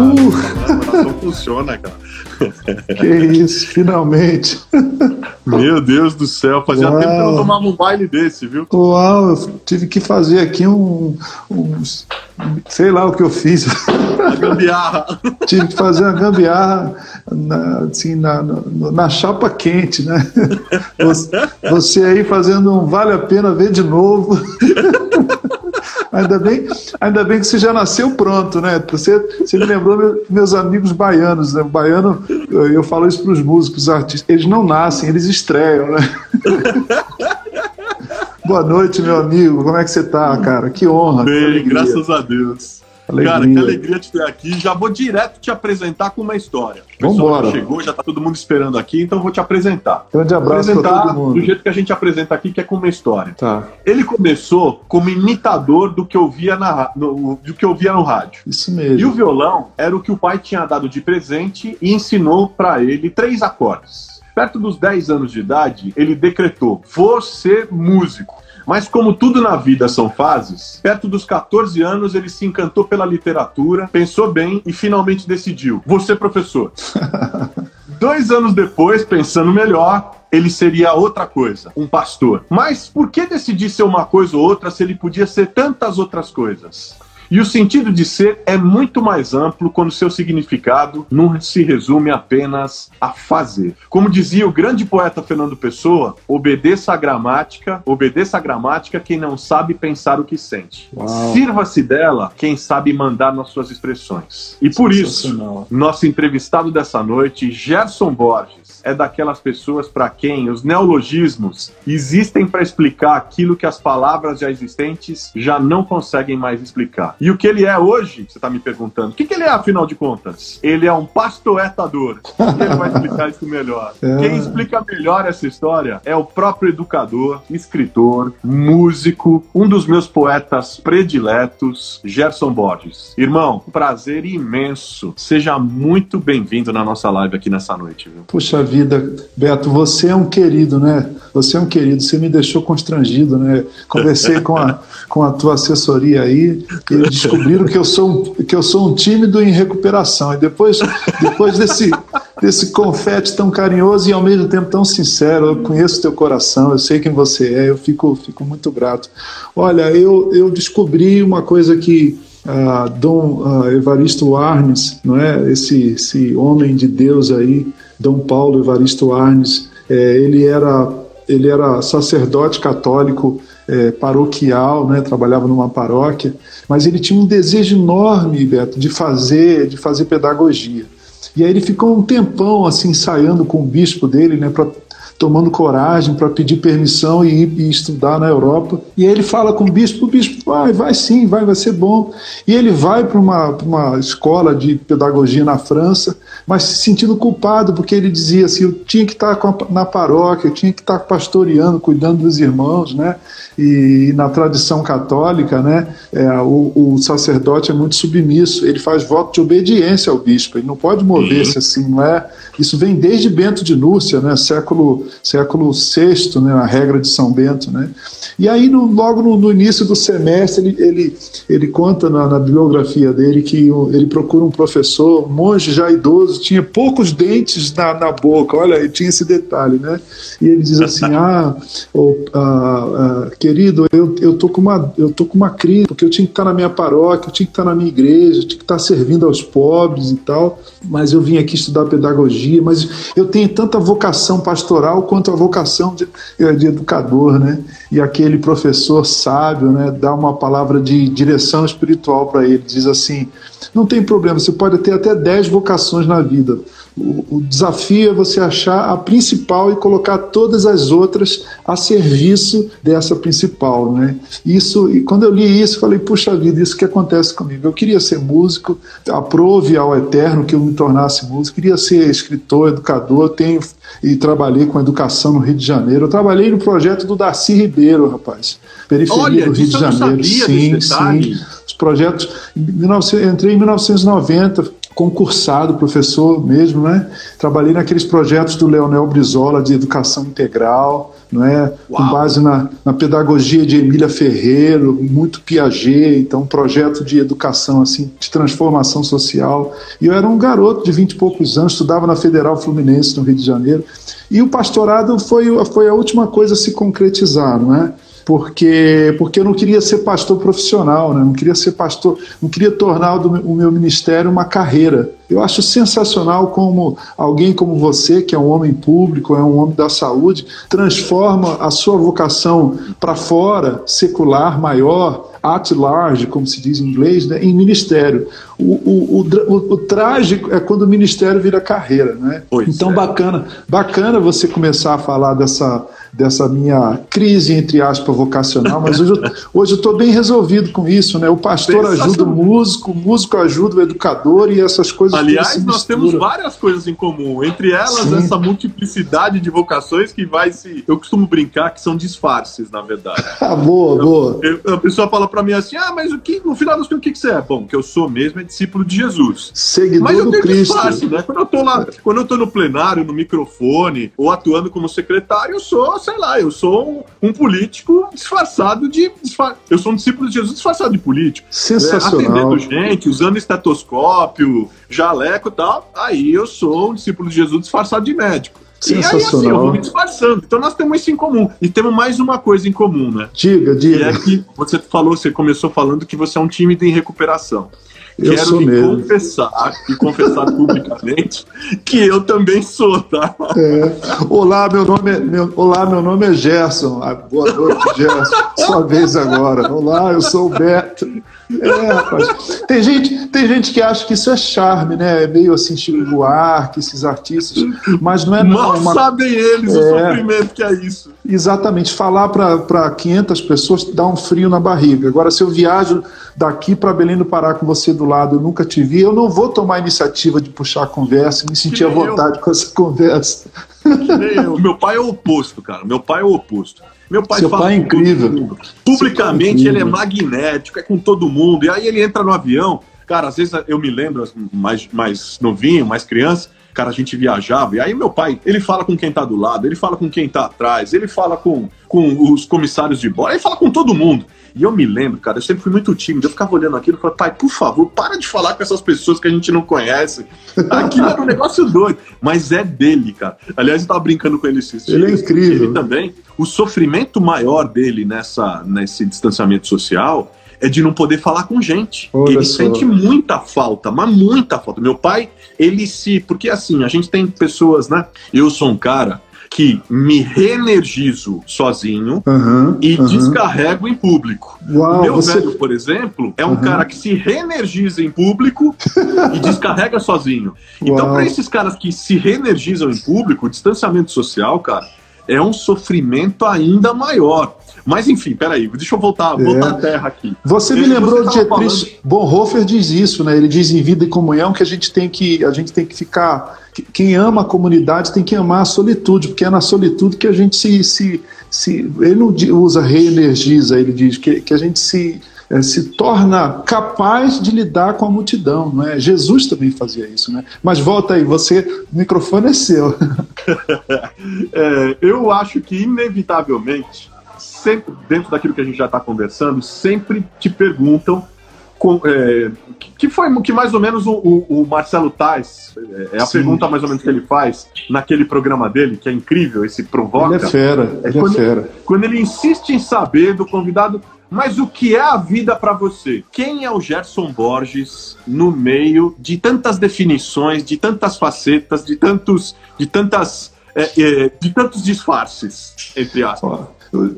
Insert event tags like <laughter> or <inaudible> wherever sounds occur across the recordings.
uh. coração funciona, cara. Que isso, finalmente. Meu Deus do céu, fazia Uau. tempo que eu não tomava um baile desse, viu? Uau, eu tive que fazer aqui um, um sei lá o que eu fiz. A gambiarra. tive que fazer uma gambiarra na, assim, na, na, na chapa quente, né? Você, você aí fazendo um vale a pena ver de novo. Ainda bem, ainda bem que você já nasceu pronto, né? Você, você me lembrou meus amigos baianos, né? O baiano, eu, eu falo isso para os músicos, os artistas, eles não nascem, eles estreiam, né? <laughs> Boa noite, meu amigo. Como é que você tá, cara? Que honra. Bem, que graças a Deus. Alegria. Cara, que alegria te ter aqui. Já vou direto te apresentar com uma história. Vamos embora. chegou, já tá todo mundo esperando aqui, então vou te apresentar. Grande abraço apresentar todo mundo. do jeito que a gente apresenta aqui, que é com uma história. Tá. Ele começou como imitador do que eu via na, no, do que eu via no rádio. Isso mesmo. E o violão era o que o pai tinha dado de presente e ensinou para ele três acordes. Perto dos 10 anos de idade, ele decretou: vou ser músico. Mas como tudo na vida são fases, perto dos 14 anos ele se encantou pela literatura, pensou bem e finalmente decidiu: vou ser professor. <laughs> Dois anos depois, pensando melhor, ele seria outra coisa, um pastor. Mas por que decidir ser uma coisa ou outra se ele podia ser tantas outras coisas? E o sentido de ser é muito mais amplo quando seu significado não se resume apenas a fazer. Como dizia o grande poeta Fernando Pessoa, obedeça a gramática, obedeça a gramática quem não sabe pensar o que sente. Sirva-se dela quem sabe mandar nas suas expressões. E por isso, nosso entrevistado dessa noite, Gerson Borges, é daquelas pessoas para quem os neologismos existem para explicar aquilo que as palavras já existentes já não conseguem mais explicar. E o que ele é hoje, você está me perguntando, o que, que, ele é afinal de contas? Ele é um pastoetador. ele vai explicar isso melhor. <laughs> É. Quem explica melhor essa história é o próprio educador, escritor, músico, um dos meus poetas prediletos, Gerson Borges. Irmão, prazer imenso. Seja muito bem-vindo na nossa live aqui nessa noite. Viu? Puxa vida vida. Beto, você é um querido, né? Você é um querido, você me deixou constrangido, né? Conversei com a, <laughs> com a tua assessoria aí, e eles descobriram que eu sou um, que eu sou um tímido em recuperação. E depois, depois desse, desse confete tão carinhoso e ao mesmo tempo tão sincero, eu conheço teu coração, eu sei quem você é, eu fico, fico muito grato. Olha, eu, eu descobri uma coisa que uh, Dom uh, Evaristo Arnes, não é? Esse, esse homem de Deus aí, Dom Paulo Evaristo Arnes, é, ele era ele era sacerdote católico é, paroquial, né, trabalhava numa paróquia, mas ele tinha um desejo enorme, Beto, de fazer, de fazer pedagogia. E aí ele ficou um tempão assim ensaiando com o bispo dele, né, para tomando coragem para pedir permissão e ir e estudar na Europa. E aí ele fala com o bispo, o bispo vai, vai sim, vai, vai ser bom. E ele vai para uma, uma escola de pedagogia na França, mas se sentindo culpado, porque ele dizia assim, eu tinha que estar na paróquia, eu tinha que estar pastoreando, cuidando dos irmãos, né? E, e na tradição católica, né, é, o, o, sacerdote é muito submisso, ele faz voto de obediência ao bispo, ele não pode mover-se assim, não é? Isso vem desde Bento de Núrcia, né, século século VI, né, a regra de São Bento. Né? E aí, no, logo no, no, início do semestre, ele, ele, ele conta na, na, bibliografia dele que ele procura um professor, um monge já idoso, tinha poucos dentes na, na boca, olha, ele tinha esse detalhe, né? E ele diz assim: <laughs> Ah, oh, ah, ah, querido, eu, eu, tô com uma, eu tô com uma crise, porque eu tinha que estar na minha paróquia, eu tinha que estar na minha igreja, eu tinha que estar servindo aos pobres e tal, mas eu vim aqui estudar pedagogia, mas eu tenho tanta vocação pastoral quanto a vocação de, eh, de educador, né? E aquele professor sábio, né, dá uma palavra de direção espiritual para ele, diz assim: não tem problema, você pode ter até 10 vocações na vida. O, o, desafio é você achar a principal e colocar todas as outras a serviço dessa principal, né? Isso e quando eu li isso, falei puxa vida, isso que acontece comigo. Eu queria ser músico, aprove ao Eterno que eu me tornasse músico. Queria ser escritor, educador. Tenho e trabalhei com educação no Rio de Janeiro. Eu trabalhei no projeto do Darcy Ribeiro, rapaz. Periferia Olha, do Rio de Janeiro. sim, sim. Os projetos. Entrei em 1990 concursado, professor mesmo, né? Trabalhei naqueles projetos do Leonel Brizola de educação integral, não é? Com base na, na pedagogia de Emília Ferreiro, muito Piaget, então um projeto de educação assim, de transformação social. E eu era um garoto de vinte e poucos anos, estudava na Federal Fluminense no Rio de Janeiro. E o pastorado foi, foi a última coisa a se concretizar, não é? Porque porque eu não queria ser pastor profissional, né? não queria ser pastor, não queria tornar o meu ministério uma carreira. Eu acho sensacional como alguém como você, que é um homem público, é um homem da saúde, transforma a sua vocação para fora, secular, maior, at large, como se diz em inglês, né, em ministério. O, o, o, o, trágico é quando o ministério vira carreira. Né? Pois então, é. bacana, bacana você começar a falar dessa, dessa minha crise, entre aspas, vocacional, mas hoje eu, hoje eu estou bem resolvido com isso. Né? O pastor ajuda o músico, o músico ajuda o educador e essas coisas. Aliás, nós temos várias coisas em comum, entre elas Sim. essa multiplicidade de vocações que vai se. Eu costumo brincar que são disfarces, na verdade. <laughs> ah, boa, boa. Eu, a pessoa fala para mim assim: ah, mas o que, no final das contas, o que, que você é? Bom, que eu sou mesmo é discípulo de Jesus. Seguidor mas eu do Cristo. Disfarce, né? Quando eu tô lá, quando eu tô no plenário, no microfone, ou atuando como secretário, eu sou, sei lá, eu sou um, um político disfarçado de. Disfar... Eu sou um discípulo de Jesus disfarçado de político. Sensacional. É, atendendo gente, usando estetoscópio, jaleco e tal. Aí eu sou um discípulo de Jesus disfarçado de médico. Sensacional. E aí, assim, eu vou me disfarçando. Então nós temos isso em comum. E temos mais uma coisa em comum, né? Diga, diga. E é que você falou, você começou falando que você é um tímido em recuperação. Eu Quero sou mesmo. confessar e confessar publicamente que eu também sou, tá? É. Olá, meu nome é, meu, olá, meu nome é Gerson. Ah, boa noite, Gerson. Sua vez agora. Olá, eu sou o Beto. É, rapaz. Tem gente, tem gente que acha que isso é charme, né? É meio assim, Chico Buarque, esses artistas, mas não é não. Mal uma... sabem eles é, o sofrimento que é isso. Exatamente. Falar para 500 pessoas dá um frio na barriga. Agora, se eu viajo daqui para Belém do Pará com você do lado, eu nunca te vi, eu não vou tomar a iniciativa de puxar a conversa, me sentir à vontade eu. com essa conversa. Meu pai é o oposto, cara. Meu pai é o oposto. Meu pai Seu fala pai é incrível. Publicamente, incrível. ele é magnético, é com todo mundo. E aí ele entra no avião. Cara, às vezes eu me lembro, mais, mais novinho, mais criança, cara, a gente viajava, e aí meu pai, ele fala com quem tá do lado, ele fala com quem tá atrás, ele fala com, com os comissários de bordo, ele fala com todo mundo. E eu me lembro, cara, eu sempre fui muito tímido. Eu ficava olhando aquilo e falava, pai, por favor, para de falar com essas pessoas que a gente não conhece. <laughs> Aquilo era um negócio doido. Mas é dele, cara. Aliás, eu tava brincando com ele esses Ele é incrível. Ele também. O sofrimento maior dele nessa, nesse distanciamento social é de não poder falar com gente. Olha ele só. sente muita falta, mas muita falta. Meu pai, ele se. Porque assim, a gente tem pessoas, né? Eu sou um cara que me reenergizo sozinho Uhum, e uhum. descarrego em público. Uau, meu você- velho, por exemplo, é um Uhum. cara que se reenergiza em público <laughs> e descarrega sozinho. Então, Uau. para esses caras que se reenergizam em público, o distanciamento social, cara, é um sofrimento ainda maior. Mas enfim, peraí, deixa eu voltar, É. voltar à terra aqui. Você me lembrou você de Dietrich Bonhoeffer diz isso, né? Ele diz em Vida e Comunhão que a gente tem que a gente tem que ficar que- quem ama a comunidade tem que amar a solitude, porque é na solitude que a gente se, se, se ele não usa reenergiza, ele diz que, que a gente se eh, se torna capaz de lidar com a multidão, não é? Jesus também fazia isso, né? Mas volta aí, você, o microfone é seu. <laughs> É, eu acho que, inevitavelmente, sempre, dentro daquilo que a gente já está conversando, sempre te perguntam. com- é, que- foi que mais ou menos o, o- o Marcelo Tais, é, é a Sim. pergunta mais ou menos que ele faz naquele programa dele, que é incrível, esse provoca. Ele é fera, ele é quando- fera. Quando ele insiste em saber do convidado, mas o que é a vida para você? Quem é o Gerson Borges no meio de tantas definições, de tantas facetas, de tantos, de tantas, é, é, de tantos disfarces, entre aspas?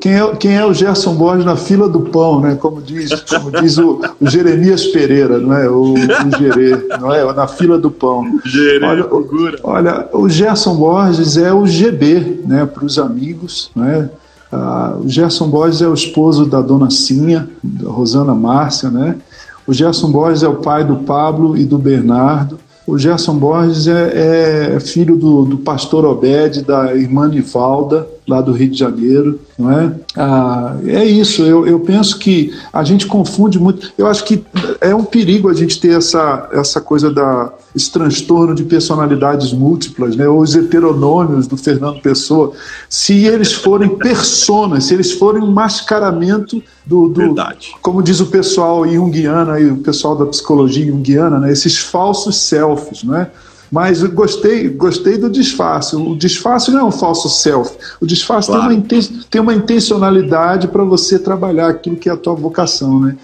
Quem é, quem é o Gerson Borges na fila do pão, né? Como diz, como diz o, o Jeremias Pereira, não é? O, o Gerê, não é? Na fila do pão. Gerê, Olha, figura. Olha, o Gerson Borges é o GB, né? Para os amigos, né? Ah, o Gerson Borges é o esposo da dona Cinha, da Rosana Márcia, né? O Gerson Borges é o pai do Pablo e do Bernardo. O Gerson Borges é, é filho do, do pastor Obed, da irmã Nivalda, lá do Rio de Janeiro, não é? Ah, é isso, eu, eu penso que a gente confunde muito, eu acho que é um perigo a gente ter essa, essa coisa da esse transtorno de personalidades múltiplas, né, ou os heteronômios do Fernando Pessoa, se eles forem personas, se eles forem um mascaramento do, do como diz o pessoal junguiano, aí, o pessoal da psicologia junguiana, né, esses falsos selfies, não é? Mas gostei, gostei do disfarce. O disfarce não é um falso self. O disfarce claro. tem, uma tem uma intencionalidade para você trabalhar aquilo que é a tua vocação, né?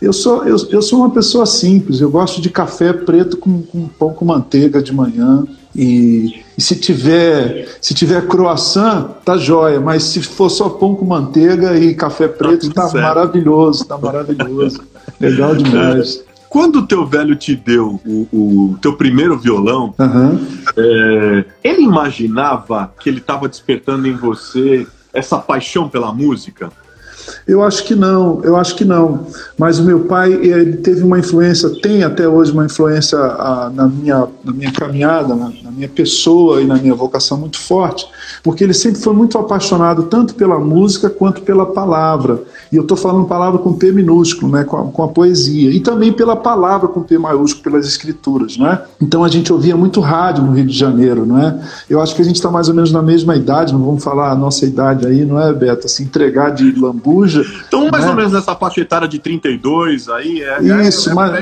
Eu sou, eu, eu sou uma pessoa simples. Eu gosto de café preto com, com pão com manteiga de manhã. E, e, se tiver se tiver croissant, tá jóia. Mas se for só pão com manteiga e café preto, tá, tá maravilhoso, tá maravilhoso. <laughs> Legal demais. Quando o teu velho te deu o, o teu primeiro violão, uhum. é, ele imaginava que ele estava despertando em você essa paixão pela música? Eu acho que não, eu acho que não. Mas o meu pai, ele teve uma influência, tem até hoje uma influência a, na, minha, na minha caminhada, na, na, minha pessoa e na minha vocação muito forte, porque ele sempre foi muito apaixonado tanto pela música quanto pela palavra. E eu estou falando palavra com P minúsculo, né, com a, com a, poesia. E também pela palavra com P maiúsculo, pelas escrituras. Né? Então a gente ouvia muito rádio no Rio de Janeiro. Não é? Eu acho que a gente está mais ou menos na mesma idade, não vamos falar a nossa idade aí, não é, Beto? Se entregar de lambuja. Então, mais né? ou menos nessa faixa etária de 32 aí. É, é Isso, é, mas,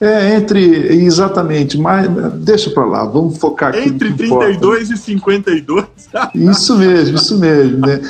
é, é, entre. Exatamente, mas deixa para lá, vamos focar aqui. Entre 32 importa. e 52. <laughs> Isso mesmo, isso mesmo. Né?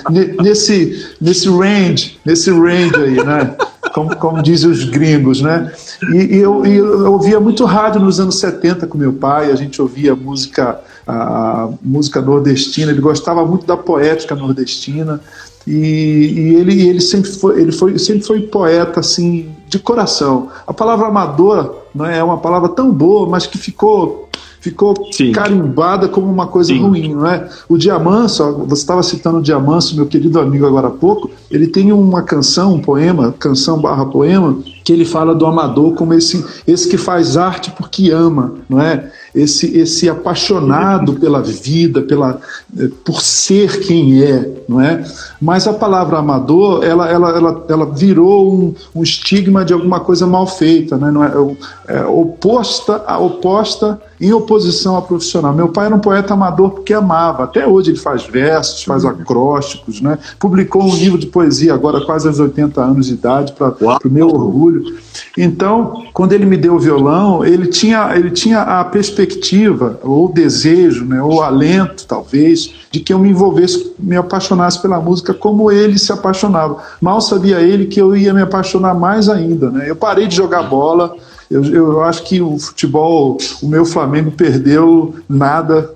Nesse, nesse range, nesse esse range aí, né? Como, como dizem os gringos, né? E, e, eu, e, eu, ouvia muito rádio nos anos 70 com meu pai, a gente ouvia música, a, música nordestina, ele gostava muito da poética nordestina. E, e ele, ele, sempre foi, ele foi, sempre foi poeta assim de coração. A palavra amador não é uma palavra tão boa, mas que ficou ficou Sim. carimbada como uma coisa Sim. ruim, não é? O Diamanso, você estava citando o Diamanso, meu querido amigo agora há pouco, ele tem uma canção, um poema, canção barra poema, que ele fala do amador como esse, esse que faz arte porque ama, não é? Esse, esse apaixonado pela vida, pela, eh, por ser quem é, não é? Mas a palavra amador, ela, ela, ela, ela virou um, um estigma de alguma coisa mal feita, né? não é? é oposta, oposta em oposição ao profissional. Meu pai era um poeta amador porque amava. Até hoje ele faz versos, faz acrósticos, né? Publicou um livro de poesia agora quase aos 80 anos de idade para o meu orgulho então, quando ele me deu o violão, ele tinha, ele tinha a perspectiva, ou desejo, né, ou o alento, talvez, de que eu me envolvesse, me apaixonasse pela música como ele se apaixonava. Mal sabia ele que eu ia me apaixonar mais ainda. Né? Eu parei de jogar bola, eu, eu acho que o futebol, o meu Flamengo perdeu nada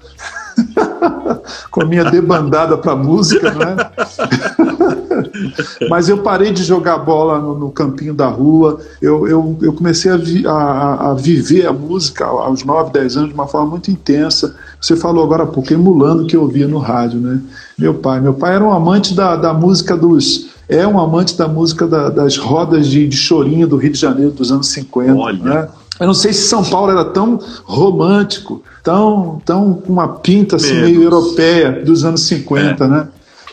com a minha debandada para música, né? Mas eu parei de jogar bola no, no campinho da rua, eu, eu, eu comecei a, vi, a, a, viver a música aos 9, 10 anos de uma forma muito intensa. Você falou agora há pouco, emulando o que eu ouvia no rádio, né? Meu pai, meu pai era um amante da, da música dos é um amante da música da, das rodas de, de, chorinho do Rio de Janeiro dos anos 50. Olha. Né? Eu não sei se São Paulo era tão romântico, tão, tão com uma pinta assim, meio europeia dos anos 50, é. né?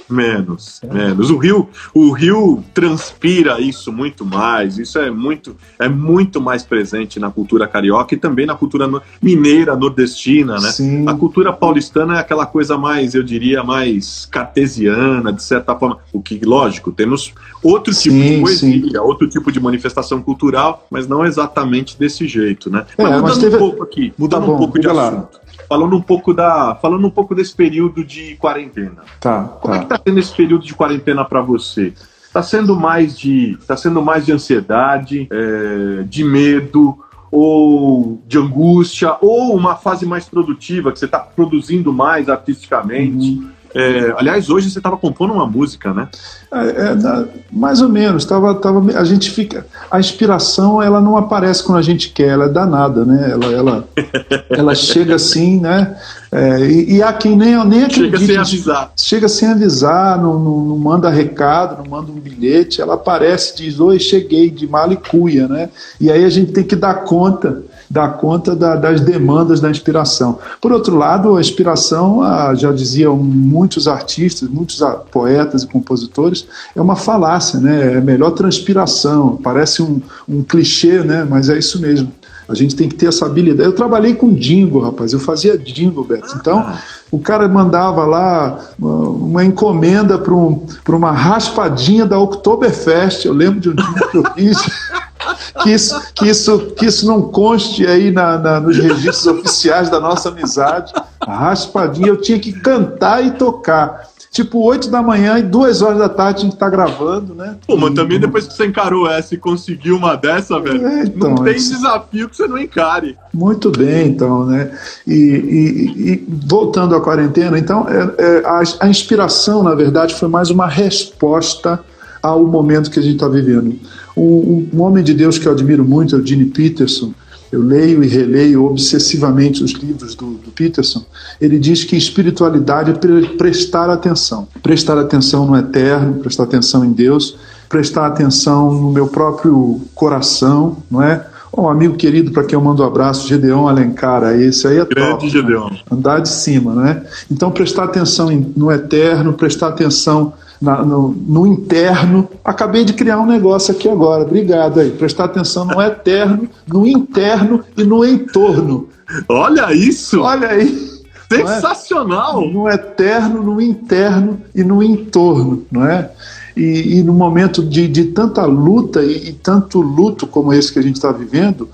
Menos, menos. O Rio, o Rio transpira isso muito mais. Isso é muito, é muito mais presente na cultura carioca e também na cultura mineira, nordestina, né? Sim. A cultura paulistana é aquela coisa mais, eu diria, mais cartesiana, de certa forma. O que, lógico, temos outro tipo sim, de poesia, sim. outro tipo de manifestação cultural, mas não exatamente desse jeito, né? É, mas mudando mas teve... um pouco aqui, mudando tá bom, um pouco de assunto. Lá falando um pouco da, falando um pouco desse período de quarentena. Tá. Como tá. é que tá sendo esse período de quarentena para você? Está sendo mais de, tá sendo mais de ansiedade, é, de medo ou de angústia ou uma fase mais produtiva que você está produzindo mais artisticamente? Uhum. É, aliás, hoje você estava compondo uma música, né? É, é, mais ou menos. Tava, tava, a gente fica. A inspiração ela não aparece quando a gente quer, ela é danada, né? Ela, ela, <laughs> ela chega assim, né? É, e, e, há quem nem, nem acredita. Chega sem avisar. Chega sem avisar, não, não, não, manda recado, não manda um bilhete. Ela aparece, diz: Oi, cheguei de mala e cuia, né? E aí a gente tem que dar conta dar conta da, das demandas da inspiração. Por outro lado, a inspiração, já diziam muitos artistas, muitos poetas e compositores, é uma falácia, né? é melhor transpiração, parece um, um clichê, né? mas é isso mesmo. A gente tem que ter essa habilidade. Eu trabalhei com jingle, rapaz. Eu fazia jingle, Beto. Então, ah. o cara mandava lá uma encomenda para um, uma raspadinha da Oktoberfest. Eu lembro de um jingle que eu fiz. <laughs> que isso, que isso, que isso não conste aí na, na, nos registros oficiais da nossa amizade. A raspadinha eu tinha que cantar e tocar tipo 8 da manhã e 2 horas da tarde a gente tá gravando, né? Pô, mas também depois que você encarou essa e conseguiu uma dessa, velho, é, então, não tem desafio que você não encare. Muito bem, então, né? E, e, e voltando à quarentena, então, é, é, a, a inspiração, na verdade, foi mais uma resposta ao momento que a gente está vivendo. Um, um, homem de Deus que eu admiro muito é o Gene Peterson, eu leio e releio obsessivamente os livros do, do Peterson, ele diz que espiritualidade é prestar atenção. Prestar atenção no eterno, prestar atenção em Deus, prestar atenção no meu próprio coração, não é? Um amigo querido para quem eu mando um abraço, Gedeon Alencar, esse aí é Grande top. Gedeon. Né? Andar de cima, né? Então prestar atenção no eterno, prestar atenção na, no, no, interno. Acabei de criar um negócio aqui agora, obrigado aí. Prestar atenção no eterno, no interno e no entorno. Olha isso! Olha aí! Sensacional! No eterno, no interno e no entorno, não é? E, e no momento de, de tanta luta e, e tanto luto como esse que a gente está vivendo,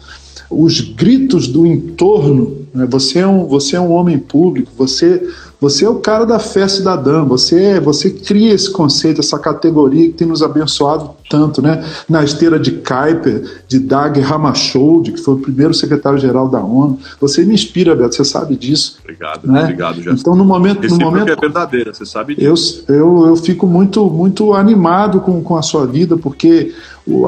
os gritos do entorno, né? você, é um, você é um homem público, você você é o cara da fé cidadã, você, é, você cria esse conceito, essa categoria que tem nos abençoado tanto, né? Na esteira de Kuiper, de Dag Hammarskjöld, que foi o primeiro secretário-geral da ONU. Você me inspira, Beto, você sabe disso. Obrigado, né? obrigado, já. Então, no momento... no momento é verdadeira, você sabe disso. Eu, eu, eu fico muito, muito animado com, com a sua vida, porque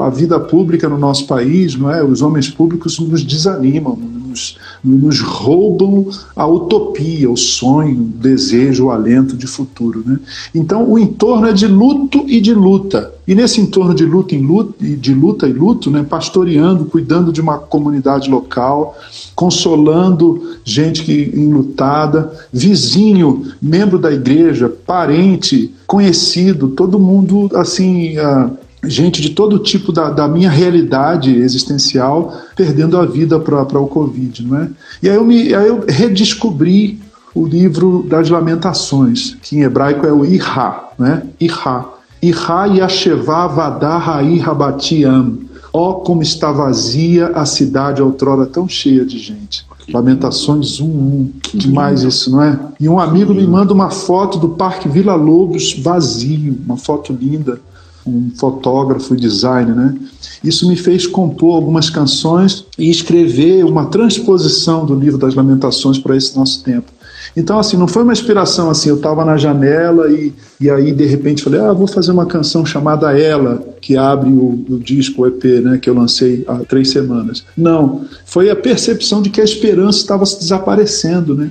a vida pública no nosso país, não é? Os homens públicos nos desanimam, nos, nos roubam a utopia, o sonho, o desejo, o alento de futuro, né? Então, o entorno é de luto e de luta. E nesse entorno de luta, em luta, de luta e luto, né, pastoreando, cuidando de uma comunidade local, consolando gente que enlutada, vizinho, membro da igreja, parente, conhecido, todo mundo assim. Uh, gente de todo tipo da, da minha realidade existencial perdendo a vida para o Covid, não é? E aí eu, me, aí eu redescobri o livro das Lamentações, que em hebraico é o Irá, né? Irá. Irá Yashevá Vadahai Rabatiam. Ó oh, como está vazia a cidade outrora tão cheia de gente. Lamentações 1.1. Demais isso, não é? E um amigo me manda uma foto do Parque Vila Lobos vazio, uma foto linda um fotógrafo e designer, né? Isso me fez compor algumas canções e escrever uma transposição do livro das Lamentações para esse nosso tempo. Então, assim, não foi uma inspiração assim, eu estava na janela e, e aí, de repente, falei, ah, vou fazer uma canção chamada Ela, que abre o, o disco, o EP, né, que eu lancei há três semanas. Não, foi a percepção de que a esperança estava se desaparecendo, né?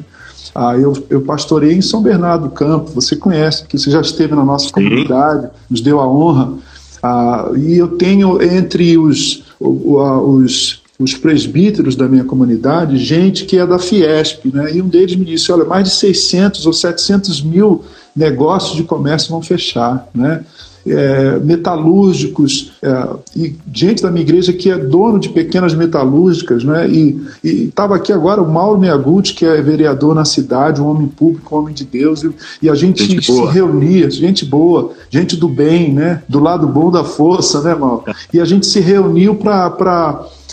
Ah, eu, eu pastorei em São Bernardo do Campo, você conhece, que você já esteve na nossa comunidade, nos deu a honra. Ah, e eu tenho entre os, os, os presbíteros da minha comunidade gente que é da Fiesp, né? e um deles me disse: olha, mais de 600 ou 700 mil negócios de comércio vão fechar. Né? É, metalúrgicos, é, e gente da minha igreja que é dono de pequenas metalúrgicas, né? E estava aqui agora o Mauro Meaguti, que é vereador na cidade, um homem público, um homem de Deus, e, e a gente, gente se boa. reunia, gente boa, gente do bem, né? Do lado bom da força, né, Mauro? E a gente se reuniu para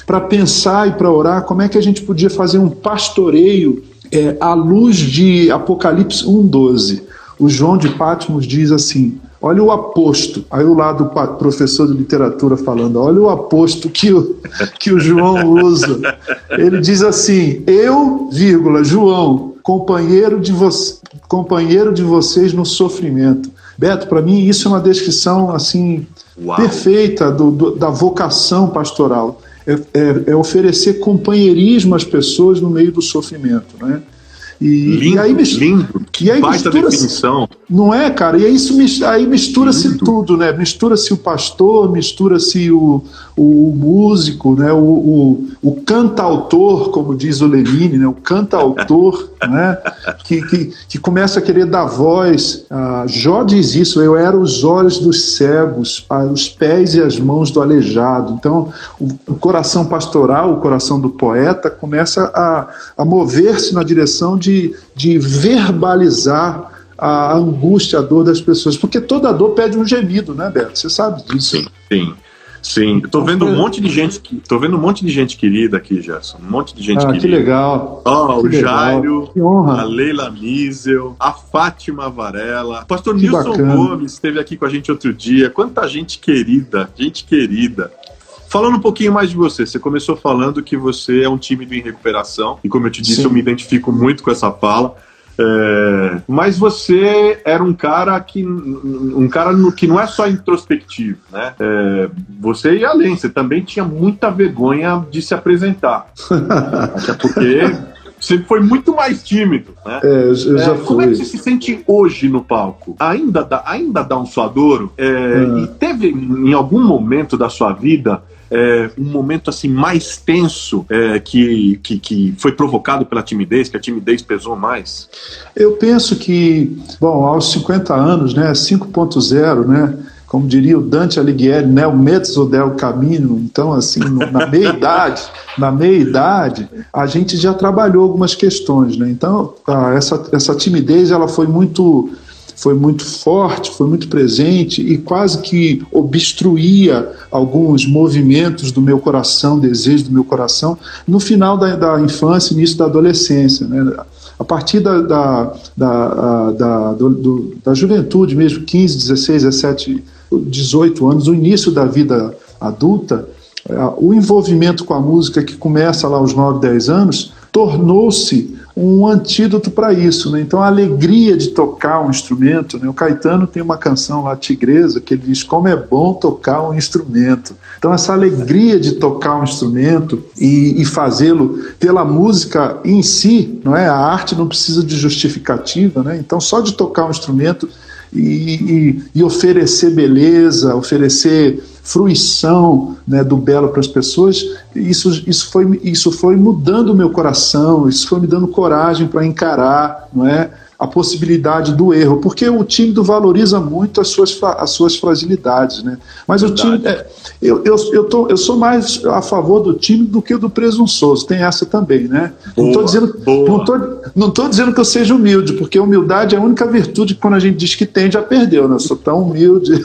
para pensar e para orar como é que a gente podia fazer um pastoreio é, à luz de Apocalipse 1,12. O João de Patmos diz assim: Olha o aposto. Aí o lado professor de literatura falando, olha o aposto que o, que o João usa. Ele diz assim: Eu, vírgula, João, companheiro de, vo companheiro de vocês no sofrimento. Beto, para mim isso é uma descrição assim Uau. perfeita do, do, da vocação pastoral. É, é, é, oferecer companheirismo às pessoas no meio do sofrimento, né? E, lindo, e aí, lindo. E aí Baita definição. Não é, cara? E aí, isso, aí mistura-se tudo, né? Mistura-se o pastor, mistura-se o, o, músico, né? o, o, o cantautor, como diz o Lenine, né? o cantautor, <laughs> né? que, que, que começa a querer dar voz. Ah, Jó diz isso, eu era os olhos dos cegos, os pés e as mãos do aleijado. Então, o, o coração pastoral, o coração do poeta, começa a, a mover-se na direção de, de verbalizar a angústia, a dor das pessoas, porque toda dor pede um gemido, né, Beto? Você sabe disso. Sim, sim. Sim, eu tô vendo um monte de gente, tô vendo um monte de gente querida aqui, Gerson. Um monte de gente ah, querida. Que legal. Ó, oh, o. Jairo, a Leila Miesel, a Fátima Varela, pastor que Nilson bacana. Gomes esteve aqui com a gente outro dia. Quanta gente querida, gente querida. Falando um pouquinho mais de você, você começou falando que você é um tímido em recuperação, e como eu te disse, Sim. eu me identifico muito com essa fala. É, mas você era um cara que um cara no, que não é só introspectivo, né? É, você ia além, você também tinha muita vergonha de se apresentar. <laughs> Até porque sempre foi muito mais tímido, né? É, eu já é, como é que você se sente hoje no palco? Ainda dá, ainda dá um suadouro? É, é. E teve em algum momento da sua vida é, um momento assim mais tenso é, que, que, que foi provocado pela timidez, que a timidez pesou mais? Eu penso que, bom, aos 50 anos, né, 5.0, né, como diria o Dante Alighieri, né, o mezzo del cammino, então assim, na <laughs> meia idade, na meia idade, a gente já trabalhou algumas questões, né? Então, essa, essa timidez ela foi muito foi muito forte, foi muito presente e quase que obstruía alguns movimentos do meu coração, desejos do meu coração, no final da, da infância início da adolescência. Né? A partir da, da, da, da, do, da juventude mesmo, 15, 16, 17, 18 anos, o início da vida adulta, o envolvimento com a música que começa lá aos 9, 10 anos, tornou-se um antídoto para isso. Né? Então, a alegria de tocar um instrumento. Né? O Caetano tem uma canção lá, Tigresa, que ele diz como é bom tocar um instrumento. Então, essa alegria de tocar um instrumento e, e fazê-lo pela música em si, não é? A arte não precisa de justificativa, né? Então, só de tocar um instrumento e, e, oferecer beleza, oferecer fruição né, do belo para as pessoas, isso, isso, foi, isso foi mudando o meu coração, isso foi me dando coragem para encarar, não é? A possibilidade do erro, porque o tímido valoriza muito as suas, as suas fragilidades, né? Mas Verdade. o time, é, eu, eu, eu, tô, eu sou mais a favor do tímido do que do presunçoso, tem essa também, né? Boa, não estou dizendo, não tô, não tô dizendo que eu seja humilde, porque humildade é a única virtude que quando a gente diz que tem, já perdeu, né? Eu sou tão humilde. <laughs>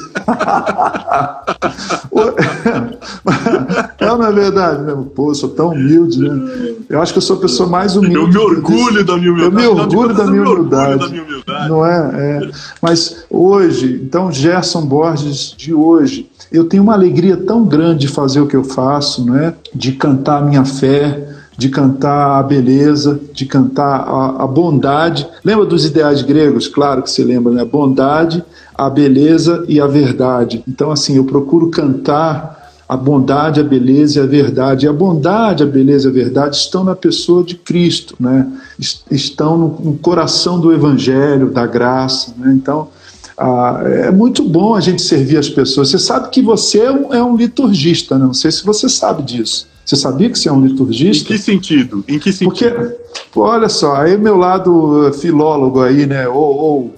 é, <laughs> não é verdade mesmo? Pô, eu sou tão humilde, né? Eu acho que eu sou a pessoa mais humilde. Eu me orgulho da minha humildade. Eu me orgulho da minha humildade humildade. Da minha humildade. Não é? é? Mas hoje, então, Gerson Borges de hoje, eu tenho uma alegria tão grande de fazer o que eu faço, não é? De cantar a minha fé, de cantar a beleza, de cantar a, a, bondade. Lembra dos ideais gregos? Claro que você lembra, né? A bondade, a beleza e a verdade. Então, assim, eu procuro cantar a bondade, a beleza e a verdade. E a bondade, a beleza e a verdade estão na pessoa de Cristo, né? estão no, coração do Evangelho, da graça. Né? Então, ah, é muito bom a gente servir as pessoas. Você sabe que você é um, é um liturgista, né? não sei se você sabe disso. Você sabia que você é um liturgista? Em que sentido? Em que sentido? Porque, olha só, aí meu lado filólogo aí, né, ou, ou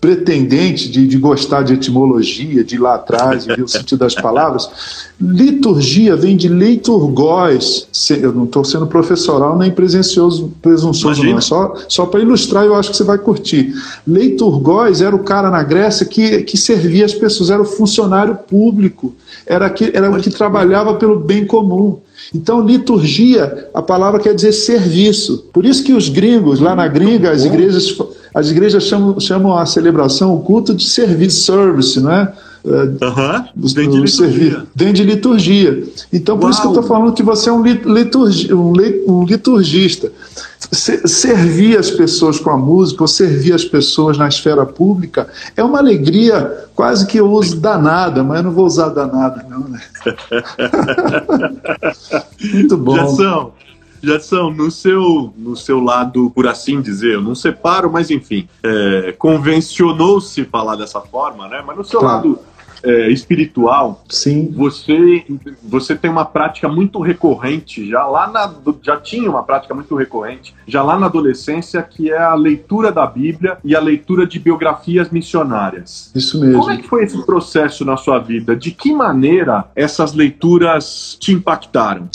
pretendente de, de, gostar de etimologia, de ir lá atrás e ver o sentido das palavras. Liturgia vem de leiturgóis. Eu não estou sendo professoral nem presencioso, presunçoso, Imagina. não. Só, só para ilustrar, eu acho que você vai curtir. Leiturgóis era o cara na Grécia que, que servia as pessoas, era o funcionário público, era, que, era o que trabalhava pelo bem comum. Então, liturgia, a palavra quer dizer serviço. Por isso que os gringos, lá na gringa, as igrejas as igrejas chamam, chamam a celebração o culto de serviço, service, não é? Uhum. Vem de liturgia. Vem de liturgia. Então, por Uau. isso que eu estou falando que você é um, liturgi, um liturgista. Servir as pessoas com a música, ou servir as pessoas na esfera pública, é uma alegria quase que eu uso danada, mas eu não vou usar danada, não, né? <laughs> <laughs> Muito bom. Jação, Jadson, no seu, no seu lado, por assim dizer, eu não separo, mas enfim, é, convencionou-se falar dessa forma, né? Mas no seu claro. lado é, espiritual, Sim. Você, você tem uma prática muito recorrente, já lá na, já tinha uma prática muito recorrente, já lá na adolescência, que é a leitura da Bíblia e a leitura de biografias missionárias. Isso mesmo. Como é que foi esse processo na sua vida? De que maneira essas leituras te impactaram?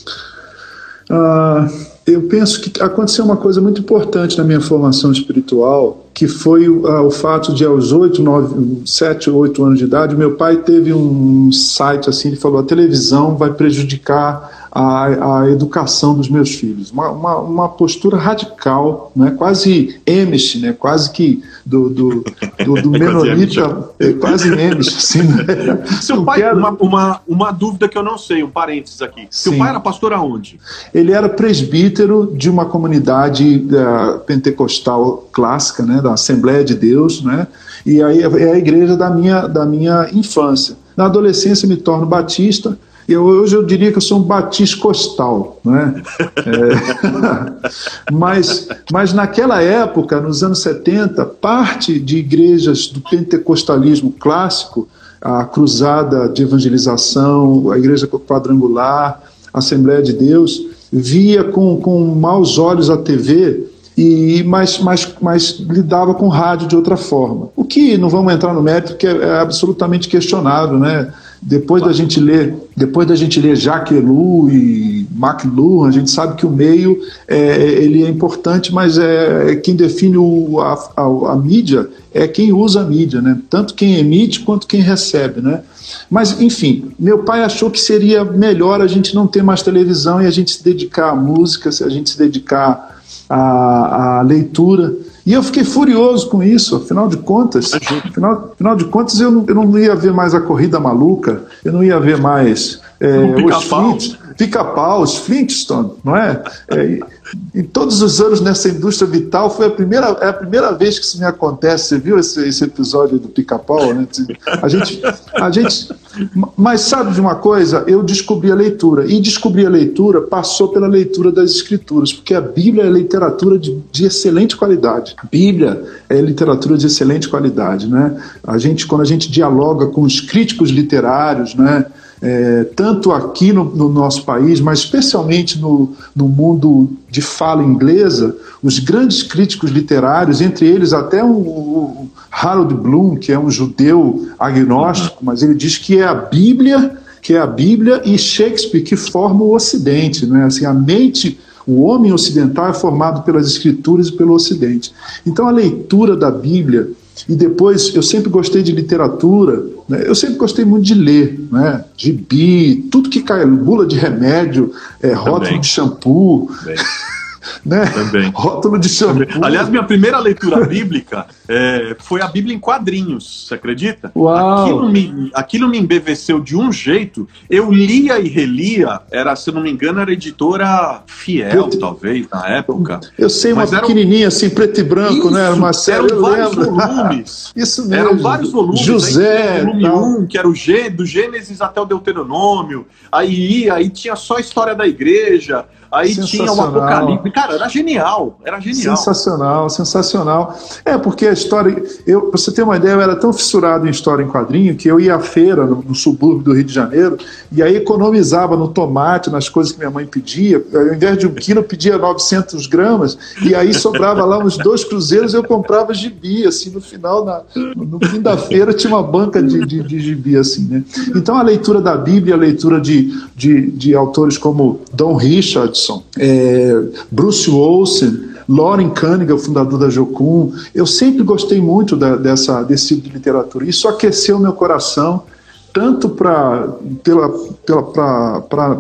Uh, eu penso que aconteceu uma coisa muito importante na minha formação espiritual, que foi o fato de aos 8, 9, 7 ou 8 anos de idade, meu pai teve um site assim, ele falou, a televisão vai prejudicar a, a educação dos meus filhos. Uma, uma, uma postura radical, né? quase Amish, né? quase que do, do, do, do <laughs> é menonita, é quase Amish. Assim, né? <laughs> Seu pai, quero... uma, uma, uma dúvida que eu não sei, um parênteses aqui. Seu Sim. pai era pastor aonde? Ele era presbítero de uma comunidade uh, pentecostal clássica, né? da Assembleia de Deus, né? e aí é a igreja da minha, da minha infância. Na adolescência me torno batista, eu, hoje eu diria que eu sou um batiscostal, né? É, <laughs> mas, mas naquela época, nos anos 70, parte de igrejas do pentecostalismo clássico, a cruzada de evangelização, a igreja quadrangular, a Assembleia de Deus, via com, com maus olhos a TV e mas, mas, mas lidava com rádio de outra forma. O que não vamos entrar no mérito, que é, é absolutamente questionável, né? Depois da gente ler, depois da gente ler Jacques Ellul e McLuhan, a gente sabe que o meio é, ele é importante, mas é, é quem define o, a, a, a, mídia é quem usa a mídia, né? Tanto quem emite quanto quem recebe, né? Mas enfim, meu pai achou que seria melhor a gente não ter mais televisão e a gente se dedicar à música, a gente se dedicar à, à leitura. E eu fiquei furioso com isso, afinal de contas, afinal, afinal de contas eu não, eu não ia ver mais a corrida maluca, eu não ia ver mais é, os Flint, pica-pau, os Flintstone, não é? é em todos os anos nessa indústria vital, foi a primeira, é a primeira vez que isso me acontece. Você viu esse, esse episódio do pica-pau? Né? A gente, a gente, mas sabe de uma coisa? Eu descobri a leitura. E descobri a leitura passou pela leitura das escrituras, porque a Bíblia é literatura de, de excelente qualidade. Bíblia é literatura de excelente qualidade. Né? A gente, quando a gente dialoga com os críticos literários, né? É, tanto aqui no, no, nosso país, mas especialmente no, no mundo de fala inglesa, os grandes críticos literários, entre eles até o, o Harold Bloom, que é um judeu agnóstico, mas ele diz que é a Bíblia, que é a Bíblia e Shakespeare que formam o Ocidente, não é assim a mente o homem ocidental é formado pelas escrituras e pelo Ocidente. Então a leitura da Bíblia e depois, eu sempre gostei de literatura, né? eu sempre gostei muito de ler, né? gibi, tudo que cai, bula de remédio, é, rótulo de shampoo. <laughs> né? Também. <laughs> Rótulo de shampoo. Aliás, minha primeira leitura <laughs> bíblica é, foi a Bíblia em quadrinhos, você acredita? Uau. Aquilo me, aquilo me embeveceu de um jeito. Eu lia e relia, era, se eu não me engano, era editora Fiel, eu, talvez, na época. Eu sei, uma pequenininha, assim, preto e branco, isso, né? Era uma série, eram vários lembro. volumes. <laughs> isso mesmo. Eram vários volumes. José. Aí, volume 1, um, que era o G, do Gênesis até o Deuteronômio. Aí ia, aí tinha só a história da igreja. Aí tinha o Apocalipse. Cara, era genial. Era genial. Sensacional, sensacional. É, porque a história. Eu, pra você ter uma ideia, eu era tão fissurado em história em quadrinho que eu ia à feira no, no subúrbio do Rio de Janeiro e aí economizava no tomate, nas coisas que minha mãe pedia. Ao invés de um quilo, eu pedia 900 gramas e aí sobrava lá uns dois cruzeiros eu comprava gibi, assim, no final, na, no fim da feira tinha uma banca de, de, de gibi, assim, né? Então a leitura da Bíblia, a leitura de, de, de autores como Don Richard, é, Bruce Olsen, Lauren Cunningham, o fundador da Jocum. Eu sempre gostei muito da, dessa, desse tipo de literatura. Isso aqueceu meu coração, tanto para pela, pela, pra,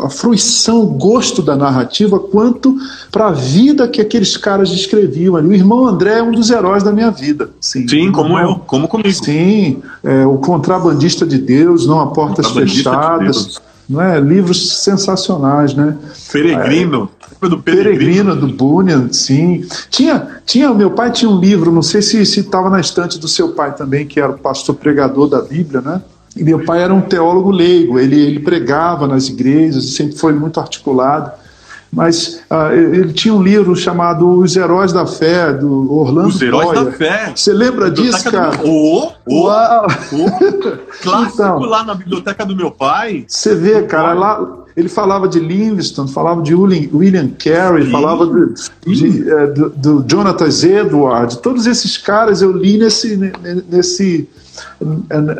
a fruição, o gosto da narrativa, quanto para a vida que aqueles caras descreviam. O irmão André é um dos heróis da minha vida. Sim, Sim como eu, como comigo. Sim, é, o contrabandista de Deus, não há portas fechadas não é? Livros sensacionais, né? Peregrino. É, do Peregrino. Peregrino, do Bunyan, sim. Tinha, tinha, meu pai tinha um livro, não sei se estava na estante do seu pai também, que era o pastor pregador da Bíblia, né? E meu pai era um teólogo leigo, ele, ele pregava nas igrejas, sempre foi muito articulado. Mas uh, ele tinha um livro chamado Os Heróis da Fé, do Orlando Os Heróis da Fé. Você lembra disso, cara? O, o, <laughs> clássico então, lá na biblioteca do meu pai. Você vê, cara, lá ele falava de Livingston, falava de William Carey, falava de, de, é, do, do Jonathan Edwards, todos esses caras eu li nesse, nesse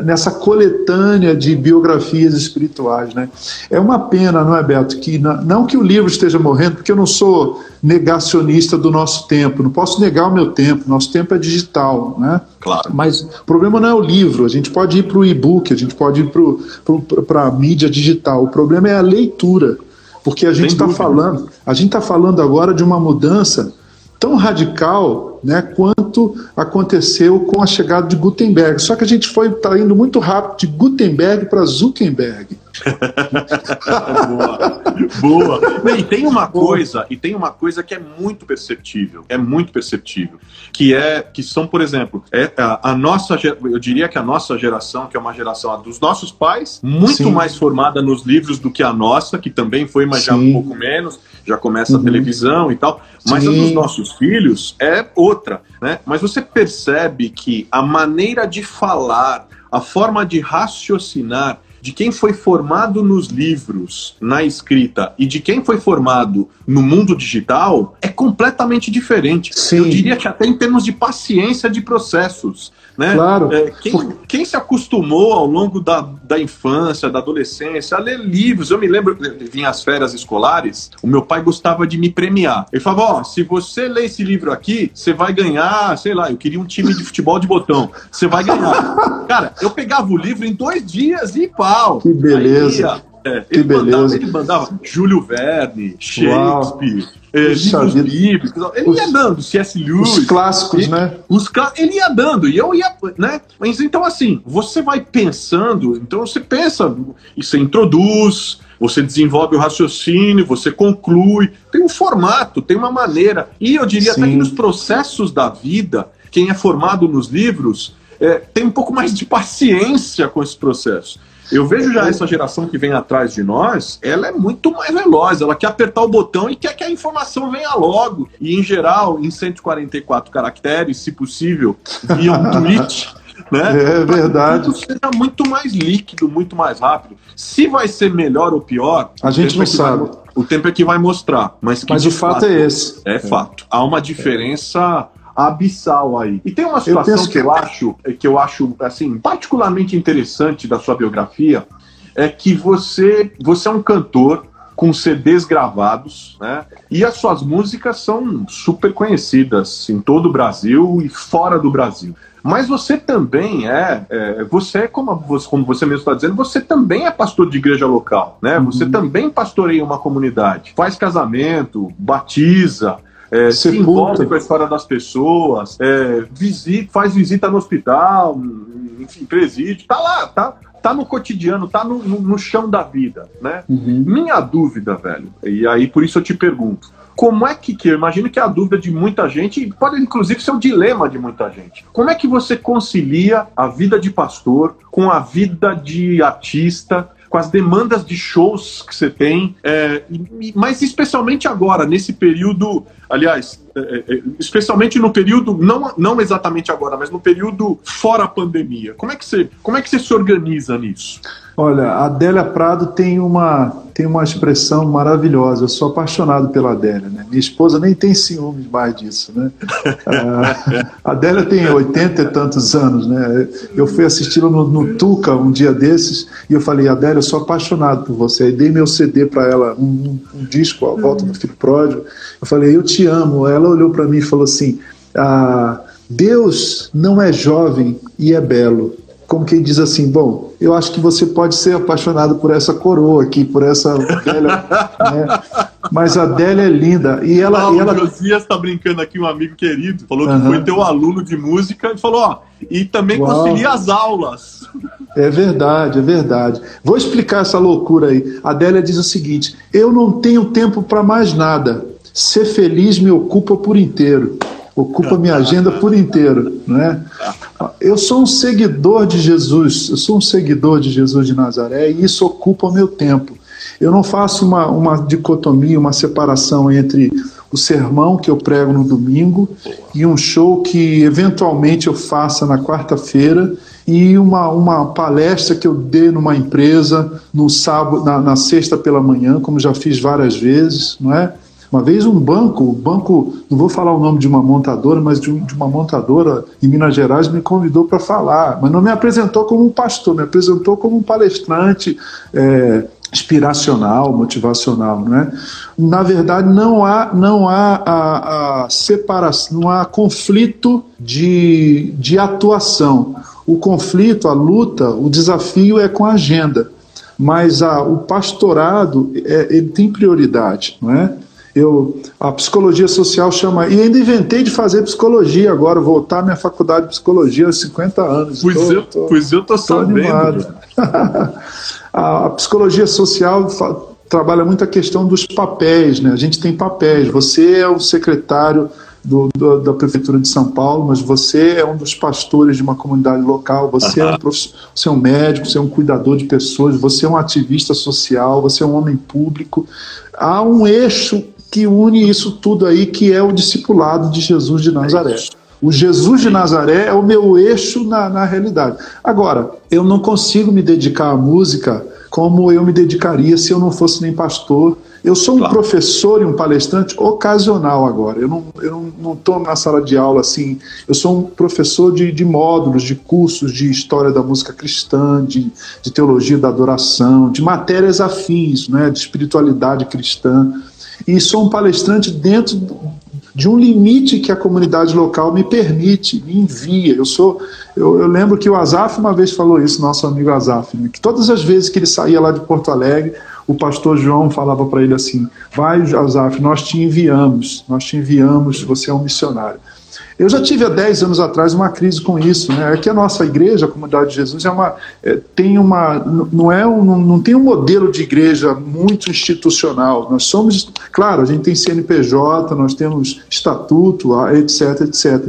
nessa coletânea de biografias espirituais. Né? É uma pena, não é, Beto, que não que o livro esteja morrendo, porque eu não sou negacionista do nosso tempo, não posso negar o meu tempo, nosso tempo é digital, né? Claro. Mas o problema não é o livro, a gente pode ir para o e-book, a gente pode ir para a mídia digital, o problema é a leitura, porque a gente está falando, a gente está falando agora de uma mudança tão radical né, quanto aconteceu com a chegada de Gutenberg. Só que a gente foi tá indo muito rápido de Gutenberg para Zuckerberg. <laughs> boa, boa. E tem uma coisa, e tem uma coisa que é muito perceptível, é muito perceptível, que é que são, por exemplo, é a, a nossa, eu diria que a nossa geração, que é uma geração dos nossos pais, muito Sim. mais formada nos livros do que a nossa, que também foi, mas Sim. já um pouco menos, já começa uhum. a televisão e tal, mas Sim. a dos nossos filhos é outra, né? Mas você percebe que a maneira de falar, a forma de raciocinar de quem foi formado nos livros, na escrita, e de quem foi formado no mundo digital é completamente diferente. Sim. Eu diria que até em termos de paciência de processos. Né? Claro. É, quem, quem, se acostumou ao longo da, da infância, da adolescência, a ler livros, eu me lembro, vinha as férias escolares, o meu pai gostava de me premiar. Ele falava: Ó, oh, se você ler esse livro aqui, você vai ganhar, sei lá, eu queria um time de futebol de botão, você vai ganhar. <laughs> Cara, eu pegava o livro em dois dias e pau. Que beleza. É, ele, beleza. Mandava, ele mandava Júlio Verne, Shakespeare, é, livros bíblicos. Ele os, ia dando, C.S. Lewis. Os clássicos, ele, né? Os, ele ia dando, e eu ia, né? Mas então, assim, você vai pensando, então você pensa, e você introduz, você desenvolve o raciocínio, você conclui, tem um formato, tem uma maneira. E eu diria Sim. até que nos processos da vida, quem é formado nos livros é, tem um pouco mais de paciência com esse processo. Eu vejo já essa geração que vem atrás de nós, ela é muito mais veloz, ela quer apertar o botão e quer que a informação venha logo. E em geral, em 144 caracteres, se possível, via um <laughs> tweet. Né? É verdade. Tudo seja muito mais líquido, muito mais rápido. Se vai ser melhor ou pior, a gente não é sabe. Vai, o tempo é que vai mostrar. Mas, mas o fato, fato, é esse. É, é. fato. Há uma diferença abissal aí. E tem uma situação eu que, que eu acho, que eu acho assim particularmente interessante da sua biografia, é que você você é um cantor com CDs gravados, né? E as suas músicas são super conhecidas em todo o Brasil e fora do Brasil. Mas você também é, é você é como você, como você mesmo está dizendo, você também é pastor de igreja local, né? Uhum. Você também pastoreia uma comunidade, faz casamento, batiza, é, se envolve com a história das pessoas, é, visita, faz visita no hospital, enfim, presídio, tá lá, tá, tá no cotidiano, tá no, no, no chão da vida, né? Uhum. Minha dúvida, velho, e aí por isso eu te pergunto, como é que, que eu imagino que é a dúvida de muita gente, pode inclusive ser o dilema de muita gente. Como é que você concilia a vida de pastor com a vida de artista, com as demandas de shows que você tem, é, mas especialmente agora, nesse período, aliás, especialmente no período, não, não exatamente agora, mas no período fora a pandemia. Como é que você, como é que você se organiza nisso? Olha, a Adélia Prado tem uma, tem uma expressão maravilhosa. Eu sou apaixonado pela Adélia. Né? Minha esposa nem tem ciúmes mais disso. Né? <laughs> a Adélia tem oitenta e tantos anos. Né? Eu fui assisti-la no, no, Tuca um dia desses e eu falei, Adélia, eu sou apaixonado por você. Aí dei meu CD para ela, um, um, um, disco, A Volta do Filho Pródigo. Eu falei, eu te amo. Ela olhou para mim e falou assim, ah, Deus não é jovem e é belo como quem diz assim, bom, eu acho que você pode ser apaixonado por essa coroa aqui, por essa Adélia, <laughs> né? mas a Adélia é linda. E ela. Paulo e ela... Josias está brincando aqui, um amigo querido, falou que foi teu aluno de música e falou, ó, e também Uau. concilia as aulas. <laughs> É verdade, é verdade. Vou explicar essa loucura aí. A Adélia diz o seguinte: eu não tenho tempo para mais nada. Ser feliz me ocupa por inteiro ocupa minha agenda por inteiro, né? Eu sou um seguidor de Jesus, eu sou um seguidor de Jesus de Nazaré e isso ocupa o meu tempo. Eu não faço uma, uma dicotomia, uma separação entre o sermão que eu prego no domingo e um show que eventualmente eu faça na quarta-feira e uma, uma palestra que eu dê numa empresa no sábado, na, na sexta pela manhã, como já fiz várias vezes, não é? Uma vez um banco, banco, não vou falar o nome de uma montadora, mas de, de uma montadora em Minas Gerais me convidou para falar, mas não me apresentou como um pastor, me apresentou como um palestrante é, inspiracional, motivacional, né? Na verdade, não há, não há a, a separação, não há conflito de, de atuação. O conflito, a luta, o desafio é com a agenda, mas a, o pastorado é, ele tem prioridade, não é? Eu, a psicologia social chama. E ainda inventei de fazer psicologia agora, voltar à minha faculdade de psicologia aos 50 anos. Pois, tô, eu, tô, pois eu tô, tô sabendo. <laughs> a, a psicologia social trabalha muito a questão dos papéis, né? A gente tem papéis. Você é o secretário do, do, da prefeitura de São Paulo, mas você é um dos pastores de uma comunidade local. Você é um você é um médico, você é um cuidador de pessoas, você é um ativista social, você é um homem público. Há um eixo que une isso tudo aí, que é o discipulado de Jesus de Nazaré. O Jesus de Nazaré é o meu eixo na, na realidade. Agora, eu não consigo me dedicar à música como eu me dedicaria se eu não fosse nem pastor. Eu sou um claro. professor e um palestrante ocasional agora. Eu não estou não, não na sala de aula assim. Eu sou um professor de, de módulos, de cursos de história da música cristã, de, de teologia da adoração, de matérias afins, né, de espiritualidade cristã e sou um palestrante dentro de um limite que a comunidade local me permite, me envia. Eu sou, eu, eu lembro que o Azaf uma vez falou isso, nosso amigo Azaf, né, que todas as vezes que ele saía lá de Porto Alegre, o pastor João falava para ele assim: Vai, Azaf, nós te enviamos, nós te enviamos, você é um missionário. Eu já tive há 10 anos atrás uma crise com isso. Né? É que a nossa igreja, a comunidade de Jesus, é uma, é, tem uma, não, é um, não tem um modelo de igreja muito institucional. Nós somos, claro, a gente tem CNPJ, nós temos estatuto, etc, etc.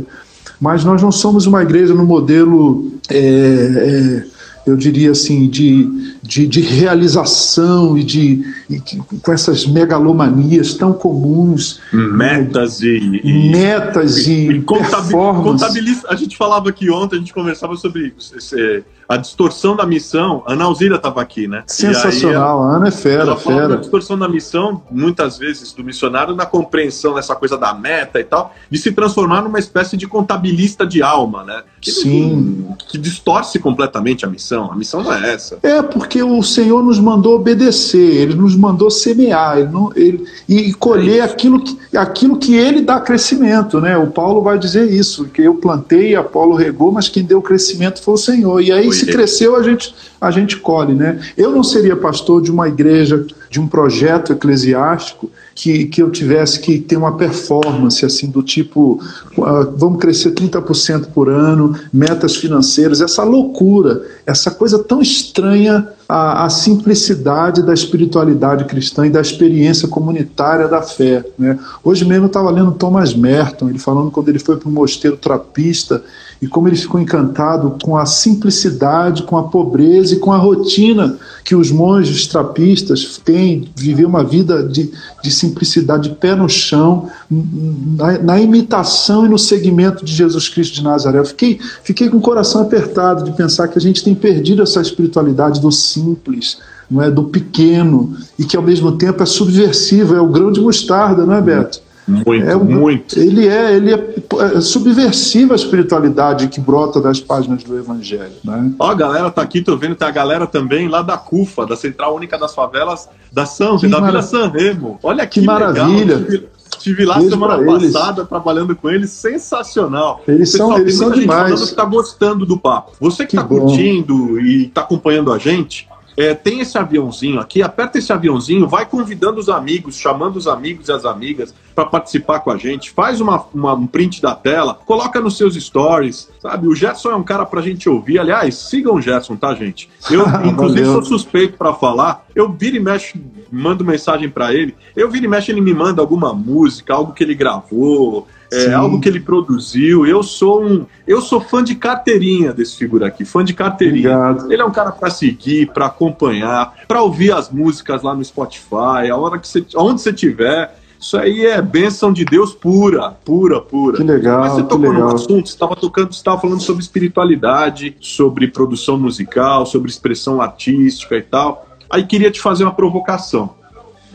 Mas nós não somos uma igreja no modelo. É, é, eu diria assim, de, de, de realização e de e com essas megalomanias tão comuns. Metas né, e, Metas e, e, e contabilista. A gente falava aqui ontem, a gente conversava sobre esse, a distorção da missão. A Ana Alzira estava aqui, né? Sensacional, a Ana é fera, ela fera. da distorção da missão, muitas vezes, do missionário na compreensão dessa coisa da meta e tal, de se transformar numa espécie de contabilista de alma, né? Que, Sim. Que, que distorce completamente a missão. A missão não é essa. É, porque o Senhor nos mandou obedecer, ele nos mandou semear ele não, ele, e colher é aquilo, que, aquilo que ele dá crescimento, né? O Paulo vai dizer isso, que eu plantei, Apolo regou, mas quem deu crescimento foi o Senhor. E aí, se ele. cresceu, a gente, a gente colhe, né? Eu não seria pastor de uma igreja, de um projeto eclesiástico que, que eu tivesse que ter uma performance assim do tipo uh, vamos crescer 30% por ano, metas financeiras, essa loucura, essa coisa tão estranha a, simplicidade da espiritualidade cristã e da experiência comunitária da fé. Né? Hoje mesmo eu estava lendo Thomas Merton, ele falando quando ele foi para o mosteiro trapista e como ele ficou encantado com a simplicidade, com a pobreza e com a rotina que os monges trapistas têm, viver uma vida de, de simplicidade, de pé no chão, na, na, imitação e no seguimento de Jesus Cristo de Nazaré. Eu fiquei, fiquei com o coração apertado de pensar que a gente tem perdido essa espiritualidade do simples, não é do pequeno, e que ao mesmo tempo é subversivo, é o grão de mostarda, não é, Beto? Muito, é, muito. Ele é, ele é, é subversiva a espiritualidade que brota das páginas do Evangelho. Né? Ó, a galera tá aqui, tô vendo, tem a galera também lá da CUFA, da Central Única das Favelas da São, da Vila San Remo. Olha que, que maravilha. Legal. Estive lá Beijo semana passada eles. trabalhando com eles, sensacional. Eles Pessoal, são, eles são demais. Gente que tá gostando do papo. Você que, tá bom. curtindo e tá acompanhando a gente, é, tem esse aviãozinho aqui, aperta esse aviãozinho, vai convidando os amigos, chamando os amigos e as amigas para participar com a gente, faz uma, uma, um print da tela, coloca nos seus stories, sabe? O Gerson é um cara pra gente ouvir. Aliás, sigam o Gerson, tá, gente? Eu, <laughs> inclusive, sou suspeito para falar. Eu viro e mexo, mando mensagem para ele. Eu viro e mexo, ele me manda alguma música, algo que ele gravou, é, algo que ele produziu. Eu sou um, eu sou fã de carteirinha desse figura aqui, fã de carteirinha. Obrigado. Ele é um cara para seguir, para acompanhar, para ouvir as músicas lá no Spotify, a hora que você, onde você tiver. Isso aí é bênção de Deus pura, pura, pura. Que legal. Mas você tocou num assunto, você estava tocando, você estava falando sobre espiritualidade, sobre produção musical, sobre expressão artística e tal. Aí queria te fazer uma provocação.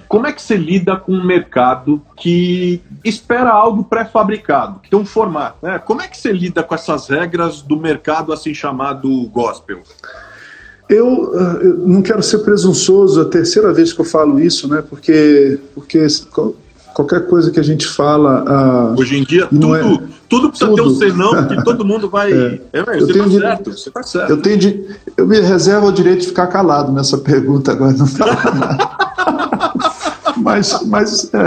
Como é que você lida com um mercado que espera algo pré-fabricado, que tem um formato? Né? Como é que você lida com essas regras do mercado assim chamado gospel? Eu, ah, eu, não quero ser presunçoso, é a terceira vez que eu falo isso, né? Porque, porque qualquer coisa que a gente fala. Uh, Hoje em dia, tudo, é, tudo precisa tudo. ter um senão, porque <laughs> todo mundo vai. É, é você, eu tenho tá certo, você tá certo. Eu, tenho eu me reservo o direito de ficar calado nessa pergunta agora, não nada <laughs> mas, mas, é,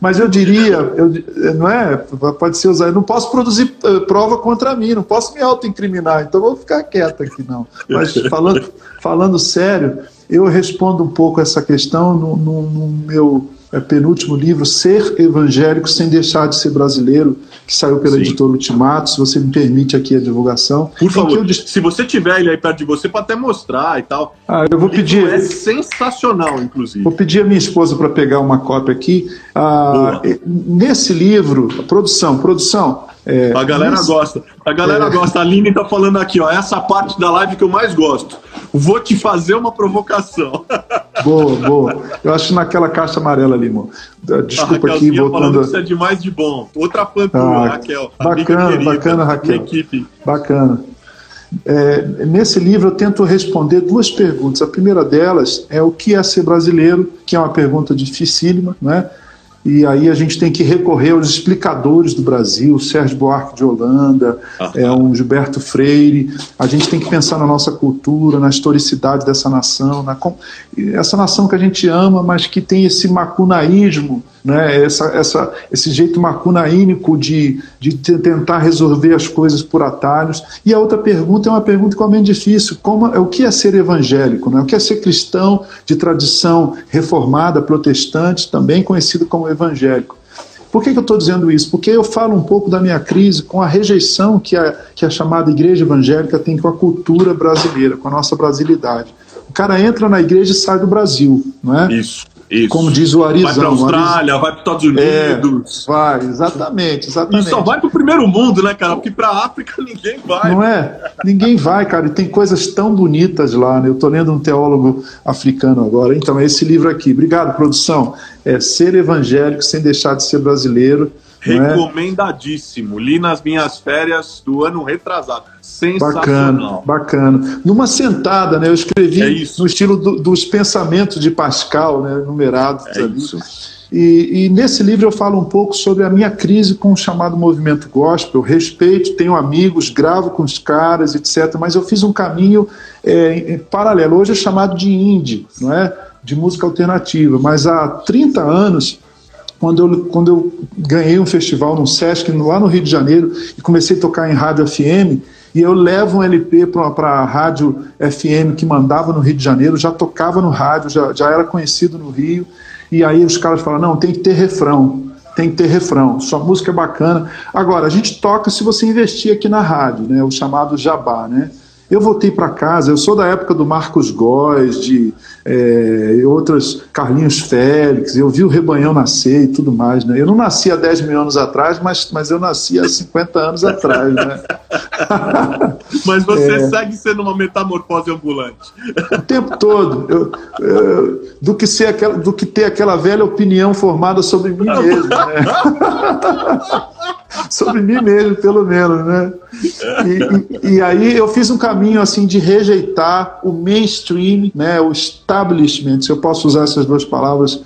mas eu diria, eu, não é? Pode ser usado. Eu não posso produzir uh, prova contra mim, não posso me autoincriminar, então vou ficar quieto aqui, não. Mas falando, falando sério, eu respondo um pouco essa questão no, no, no meu penúltimo livro, Ser Evangélico Sem Deixar de Ser Brasileiro, que saiu pela Sim. editora Ultimato, se você me permite aqui a divulgação. Por favor, eu... se você tiver ele aí perto de você, para até mostrar e tal. Ah, eu vou pedir. É sensacional, inclusive. Vou pedir a minha esposa para pegar uma cópia aqui. Ah, nesse livro, produção, produção, é, a galera mas... gosta. A galera é... gosta. A Aline tá falando aqui, ó. Essa parte da live que eu mais gosto. Vou te fazer uma provocação. <laughs> Boa, boa. Eu acho naquela caixa amarela ali, irmão. Desculpa aqui, voltando. Isso é demais de bom. Outra fã ah, Raquel. Bacana, querida, bacana, Raquel. Equipe. Bacana. É, nesse livro eu tento responder duas perguntas. A primeira delas é o que é ser brasileiro, que é uma pergunta dificílima, né? E aí a gente tem que recorrer aos explicadores do Brasil, Sérgio Buarque de Holanda, ah. é um Gilberto Freire. A gente tem que pensar na nossa cultura, na historicidade dessa nação, na, essa nação que a gente ama, mas que tem esse macunaísmo né? essa, essa, esse jeito macunaínico de, de tentar resolver as coisas por atalhos. E a outra pergunta é uma pergunta igualmente difícil: como, é o que é ser evangélico? Né? O que é ser cristão de tradição reformada, protestante, também conhecido como evangélico? Por que, que eu estou dizendo isso? Porque eu falo um pouco da minha crise com a rejeição que a, que a chamada igreja evangélica tem com a cultura brasileira, com a nossa brasilidade. O cara entra na igreja e sai do Brasil, não é? Isso. Isso. Como diz o Arizão. Vai para a Austrália, vai para os Estados Unidos. É, vai, exatamente, exatamente. E só vai para o primeiro mundo, né, cara? Porque para a África <laughs> ninguém vai. Não é? Ninguém vai, cara. E tem coisas tão bonitas lá, né? Eu estou lendo um teólogo africano agora. Então, é esse livro aqui. Obrigado, produção. É Ser Evangélico Sem Deixar de Ser Brasileiro. É? Recomendadíssimo. Li nas minhas férias do ano retrasado. Sensacional. Bacana, bacana. Numa sentada, né? Eu escrevi é no estilo do, dos pensamentos de Pascal, né? Numerados é ali. Isso. E, e, nesse livro eu falo um pouco sobre a minha crise com o chamado movimento gospel. Respeito, tenho amigos, gravo com os caras, etc. Mas eu fiz um caminho é, em paralelo. Hoje é chamado de indie, não é? De música alternativa. Mas há 30 anos quando eu, quando eu ganhei um festival no Sesc, lá no Rio de Janeiro, e comecei a tocar em rádio FM, e eu levo um LP para a rádio FM que mandava no Rio de Janeiro, já tocava no rádio, já, já era conhecido no Rio, e aí os caras falam, não, tem que ter refrão, tem que ter refrão, sua música é bacana. Agora, a gente toca se você investir aqui na rádio, né, o chamado jabá, né? Eu voltei para casa, eu sou da época do Marcos Góes, de é, outras, Carlinhos Félix, eu vi o Rebanhão nascer e tudo mais. Né? Eu não nasci há 10 mil anos atrás, mas, mas eu nasci há 50 anos atrás. Né? <laughs> mas você é, segue sendo uma metamorfose ambulante. O tempo todo. Eu, eu, do, que ser aquela, do que ter aquela velha opinião formada sobre mim mesmo. Né? <laughs> sobre mim mesmo, pelo menos, né? E, e, e, aí eu fiz um caminho assim de rejeitar o mainstream, né, o establishment, se eu posso usar essas duas palavras,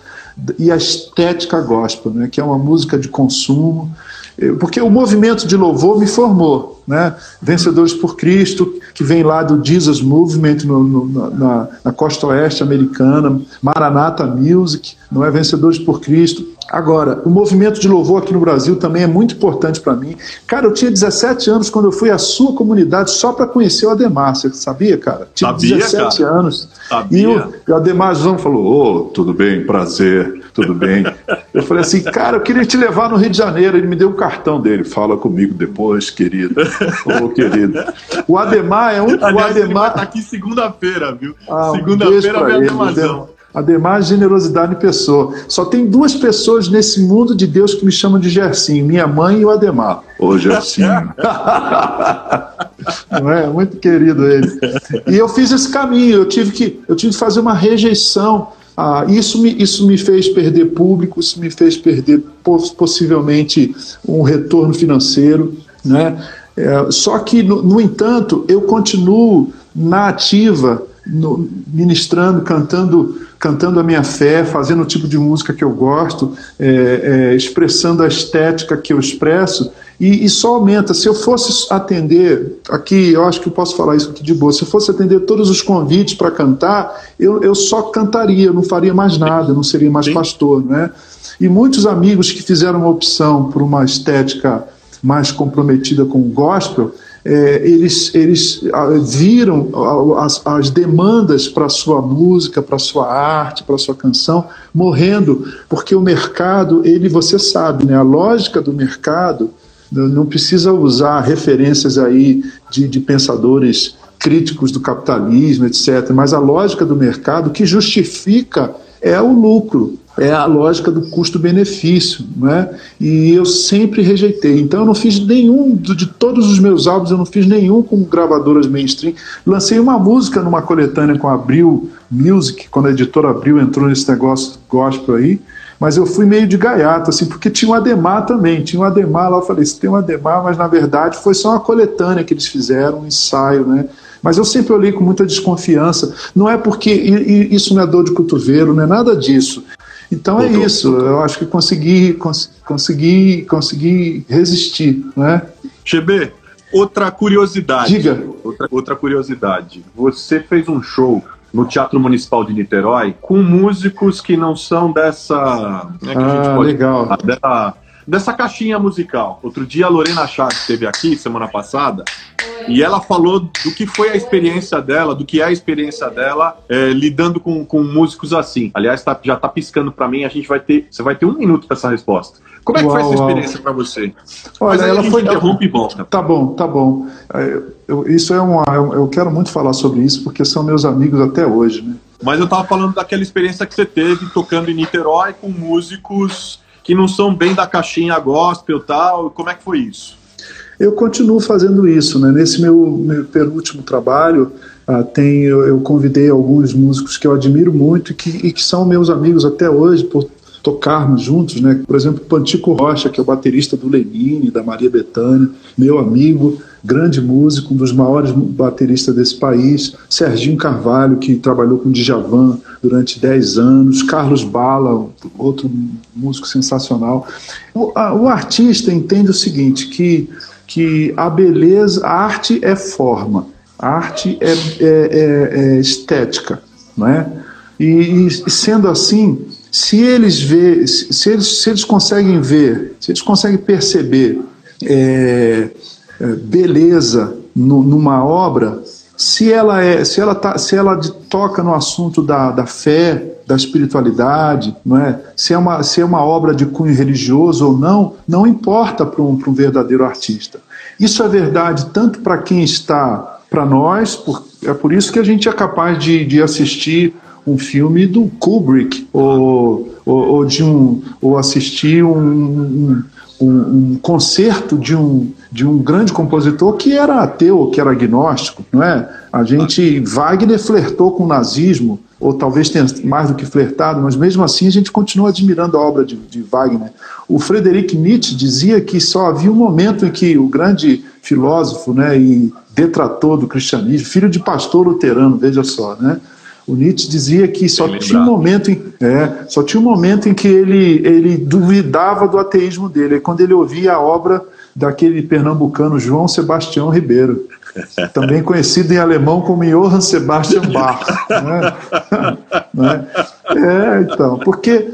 e a estética gospel, né, que é uma música de consumo, porque o movimento de louvor me formou, né? Vencedores por Cristo, que vem lá do Jesus Movement no, no, na, na, costa oeste americana, Maranata Music, não é? Vencedores por Cristo, Agora, o movimento de louvor aqui no Brasil também é muito importante para mim. Cara, eu tinha 17 anos quando eu fui à sua comunidade só para conhecer o Ademar. Você sabia, cara? Tinha sabia, 17 cara. anos. Sabia. E o, Ademar João falou: Ô, oh, tudo bem, prazer, tudo bem. eu falei assim, cara, eu queria te levar no Rio de Janeiro. Ele me deu o cartão dele. Fala comigo depois, querido. <laughs> Ô, oh, querido. O Ademar é um. Aliás, o Ademar tá aqui segunda-feira, viu? Ah, segunda-feira um vem Ademarzão. Ademar, generosidade em pessoa. Só tem duas pessoas nesse mundo de Deus que me chamam de Gersinho: minha mãe e o Ademar. Ô, Gersinho. <laughs> Não é? Muito querido ele. E eu fiz esse caminho, eu tive que, eu tive que fazer uma rejeição. Ah, isso, me, isso me fez perder público, isso me fez perder possivelmente um retorno financeiro. Né? É, só que, no, no entanto, eu continuo na ativa, no, ministrando, cantando cantando a minha fé, fazendo o tipo de música que eu gosto, é, é, expressando a estética que eu expresso, e, e, só aumenta. Se eu fosse atender, aqui eu acho que eu posso falar isso aqui de boa, se eu fosse atender todos os convites para cantar, eu, eu só cantaria, eu não faria mais nada, eu não seria mais Sim. pastor, né? E muitos amigos que fizeram uma opção por uma estética mais comprometida com o gospel, é, eles, eles ah, viram as, as demandas para sua música, para sua arte, para sua canção morrendo, porque o mercado, ele, você sabe, né, a lógica do mercado não precisa usar referências aí de, de pensadores críticos do capitalismo, etc. Mas a lógica do mercado que justifica é o lucro é a lógica do custo-benefício, né? E eu sempre rejeitei. Então eu não fiz nenhum de todos os meus álbuns, eu não fiz nenhum com gravadoras mainstream. Lancei uma música numa coletânea com a Abril Music, quando a editora Abril entrou nesse negócio gospel aí, mas eu fui meio de gaiato, assim, porque tinha um Ademar também, tinha um Ademar lá, eu falei, se tem um Ademar, mas na verdade foi só uma coletânea que eles fizeram, um ensaio, né? Mas eu sempre olhei com muita desconfiança. Não é porque isso não é dor de cotovelo, não é nada disso. Então é isso, eu acho que consegui, cons consegui, consegui resistir, né? GB, outra curiosidade. Diga. Outra, outra curiosidade. Você fez um show no Teatro Municipal de Niterói com músicos que não são dessa. Como é que ah, a gente pode legal. Falar? Dessa, dessa caixinha musical. Outro dia a Lorena Chaves esteve aqui, semana passada, e ela falou do que foi a experiência dela, do que é a experiência dela é, lidando com, com músicos assim. Aliás, tá, já tá piscando para mim, a gente vai ter. Você vai ter um minuto para essa resposta. Como é que uau, foi essa experiência para você? Olha, ela foi. Interrompe e volta. Tá bom, tá bom. É, eu, isso é uma. Eu quero muito falar sobre isso porque são meus amigos até hoje, né? Mas eu tava falando daquela experiência que você teve tocando em Niterói com músicos que não são bem da caixinha gospel tal. Como é que foi isso? Eu continuo fazendo isso, né? Nesse meu, meu penúltimo trabalho, ah, tem, eu, eu, convidei alguns músicos que eu admiro muito e que, e que são meus amigos até hoje, por tocarmos juntos, né? Por exemplo, Pantico Rocha, que é o baterista do Lenine, da Maria Bethânia, meu amigo, grande músico, um dos maiores bateristas desse país, Serginho Carvalho, que trabalhou com Djavan durante 10 anos, Carlos Bala, outro músico sensacional. O, a, o artista entende o seguinte, que, que a beleza, a arte é forma, a arte é, é, é, é estética, não é? E, e, sendo assim, se eles vê, se eles, se eles conseguem ver, se eles conseguem perceber é, é, beleza no, numa obra, se ela é, se ela tá, se ela toca no assunto da, da fé, da espiritualidade, não é? Se é uma, se é uma obra de cunho religioso ou não, não importa para um, um verdadeiro artista. Isso é verdade tanto para quem está para nós, por, é por isso que a gente é capaz de, de assistir um filme do Kubrick ou, ou, ou de um ou assistir um, um, um, concerto de um de um grande compositor que era ateu, que era agnóstico, não é? A gente, Wagner flertou com o nazismo, ou talvez tenha mais do que flertado, mas mesmo assim a gente continua admirando a obra de, de Wagner. O Friedrich Nietzsche dizia que só havia um momento em que o grande filósofo, né, e detrator do cristianismo, filho de pastor luterano, veja só, né? O Nietzsche dizia que só tinha um momento em, é, só tinha um momento em que ele, ele duvidava do ateísmo dele, é quando ele ouvia a obra daquele pernambucano João Sebastião Ribeiro, <laughs> também conhecido em alemão como Johann Sebastian Bach. Né? <laughs> né? É, então, porque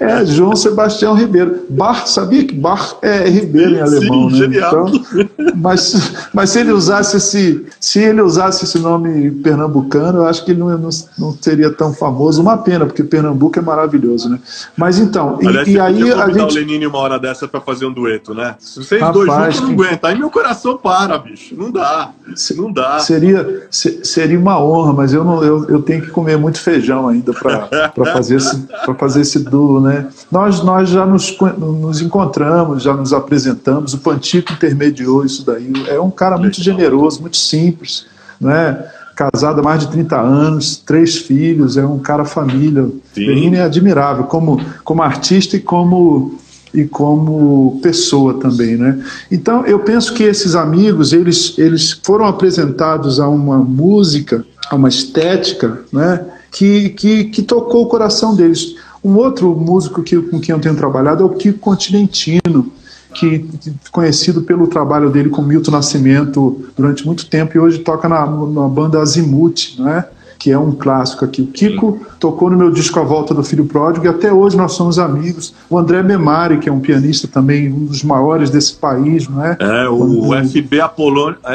é, João Sebastião Ribeiro. Bar, sabia que Bar é Ribeiro em alemão, Sim, né? Genial. Então, mas, mas se ele usasse esse, se ele usasse esse nome pernambucano, eu acho que ele não, não, não seria tão famoso. Uma pena, porque Pernambuco é maravilhoso, né? Mas então, Aliás, e, e aí a gente. o Lenine uma hora dessa para fazer um dueto, né? Se vocês Rapaz, dois juntos não aguentam, aí meu coração para, bicho. Não dá. Não dá. Seria, seria uma honra, mas eu, não, eu, eu tenho que comer muito feijão ainda para <laughs> fazer, esse, fazer esse duo, né? Nós, nós já nos, nos encontramos, já nos apresentamos, o Pantico intermediou isso daí. É um cara muito generoso, muito simples, né? casado há mais de 30 anos, três filhos, é um cara família. Benini é admirável como, como artista e como e como pessoa também, né? Então eu penso que esses amigos eles eles foram apresentados a uma música, a uma estética, né? Que, que, que tocou o coração deles. Um outro músico que, com quem eu tenho trabalhado é o Kiko Continentino, que, conhecido pelo trabalho dele com Milton Nascimento durante muito tempo e hoje toca na, na banda Azimuth, né? que é um clássico aqui. O Kiko tocou no meu disco A Volta do Filho Pródigo e até hoje nós somos amigos. O André Memari, que é um pianista também, um dos maiores desse país, não é? É, o, o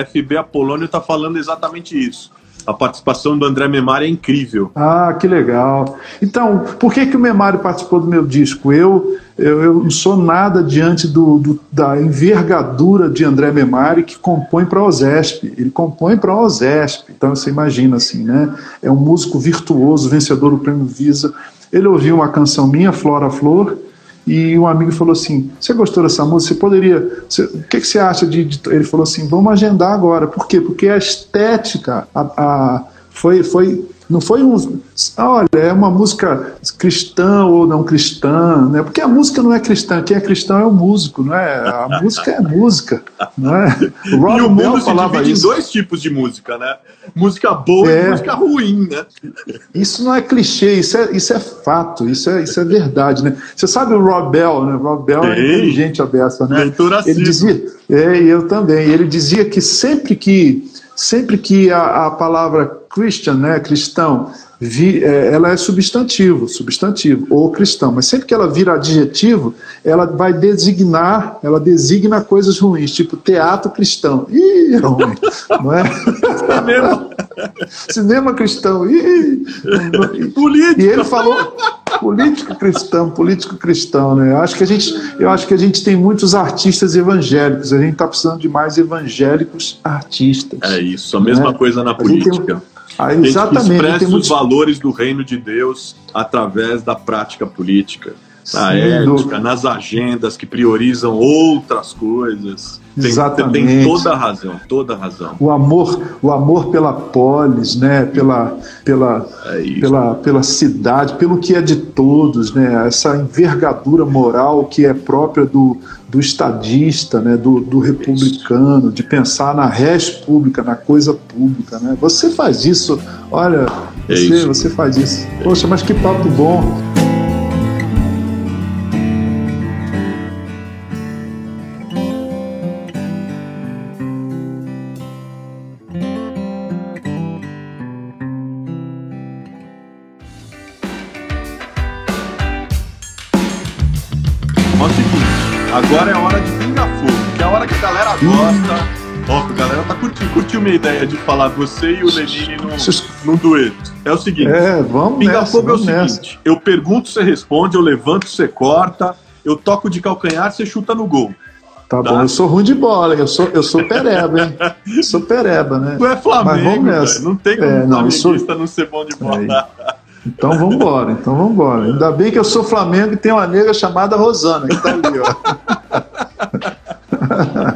FB Apolônio está falando exatamente isso a participação do André Memari é incrível. Ah, que legal. Então, por que, que o Memari participou do meu disco? Eu, eu, eu não sou nada diante do, do, da envergadura de André Memari que compõe para a OSESP. Ele compõe para a OSESP. Então, você imagina assim, né? É um músico virtuoso, vencedor do Prêmio Visa. Ele ouviu uma canção minha, Flora Flor, e um amigo falou assim: Você gostou dessa música? Você poderia. Você, o que, que, você acha de, de, Ele falou assim: Vamos agendar agora. Por quê? Porque a estética a, a, foi, foi não foi um. Olha, é uma música cristã ou não cristã, né? Porque a música não é cristã, quem é cristão é o músico, não é? A <laughs> música é música, não é? O Rob e o mundo Bell falava isso. em dois tipos de música, né? Música boa é. e música ruim, né? Isso não é clichê, isso é, isso é fato, isso é, isso é verdade, né? Você sabe o Rob Bell, né? O Rob Bell é inteligente a beça, né? Leitura Ele dizia, é, eu também. Ele dizia que sempre que sempre que a, a palavra Christian, né, cristão, vi, é, ela é substantivo, substantivo, ou cristão, mas sempre que ela vira adjetivo, ela vai designar, ela designa coisas ruins, tipo teatro cristão. Ih, é ruim, não é? Cinema. Cinema cristão. Ih, Política. E ele falou político cristão, político cristão, né? Eu acho que a gente, eu acho que a gente tem muitos artistas evangélicos. A gente está precisando de mais evangélicos artistas. É isso, a mesma né? coisa na política. Ah, exatamente. Expressa muitos... os valores do reino de Deus através da prática política, na ética, nas agendas que priorizam outras coisas. Tem, Exatamente. Tem toda a razão, toda a razão. O amor, o amor pela polis, né? Pela, pela, é pela, pela cidade, pelo que é de todos, né? Essa envergadura moral que é própria do, do estadista, né? Do, do republicano, de pensar na res pública, na coisa pública, né? Você faz isso, olha, é você, isso. você faz isso. Poxa, mas que papo bom. Minha ideia de falar você e o Lenine num, num dueto. É o seguinte: é, vamos pingar fogo é o seguinte: eu pergunto, você responde, eu levanto, você corta, eu toco de calcanhar, você chuta no gol. Tá, tá, bom, eu sou ruim de bola, eu sou, eu sou pereba, hein? Eu <laughs> sou pereba, né? Tu é Flamengo, não tem como é, não, sou... não ser bom de bola. É. Então vamos embora, então vamos embora. Ainda bem que eu sou Flamengo e tem uma nega chamada Rosana, que tá ali, ó. <laughs>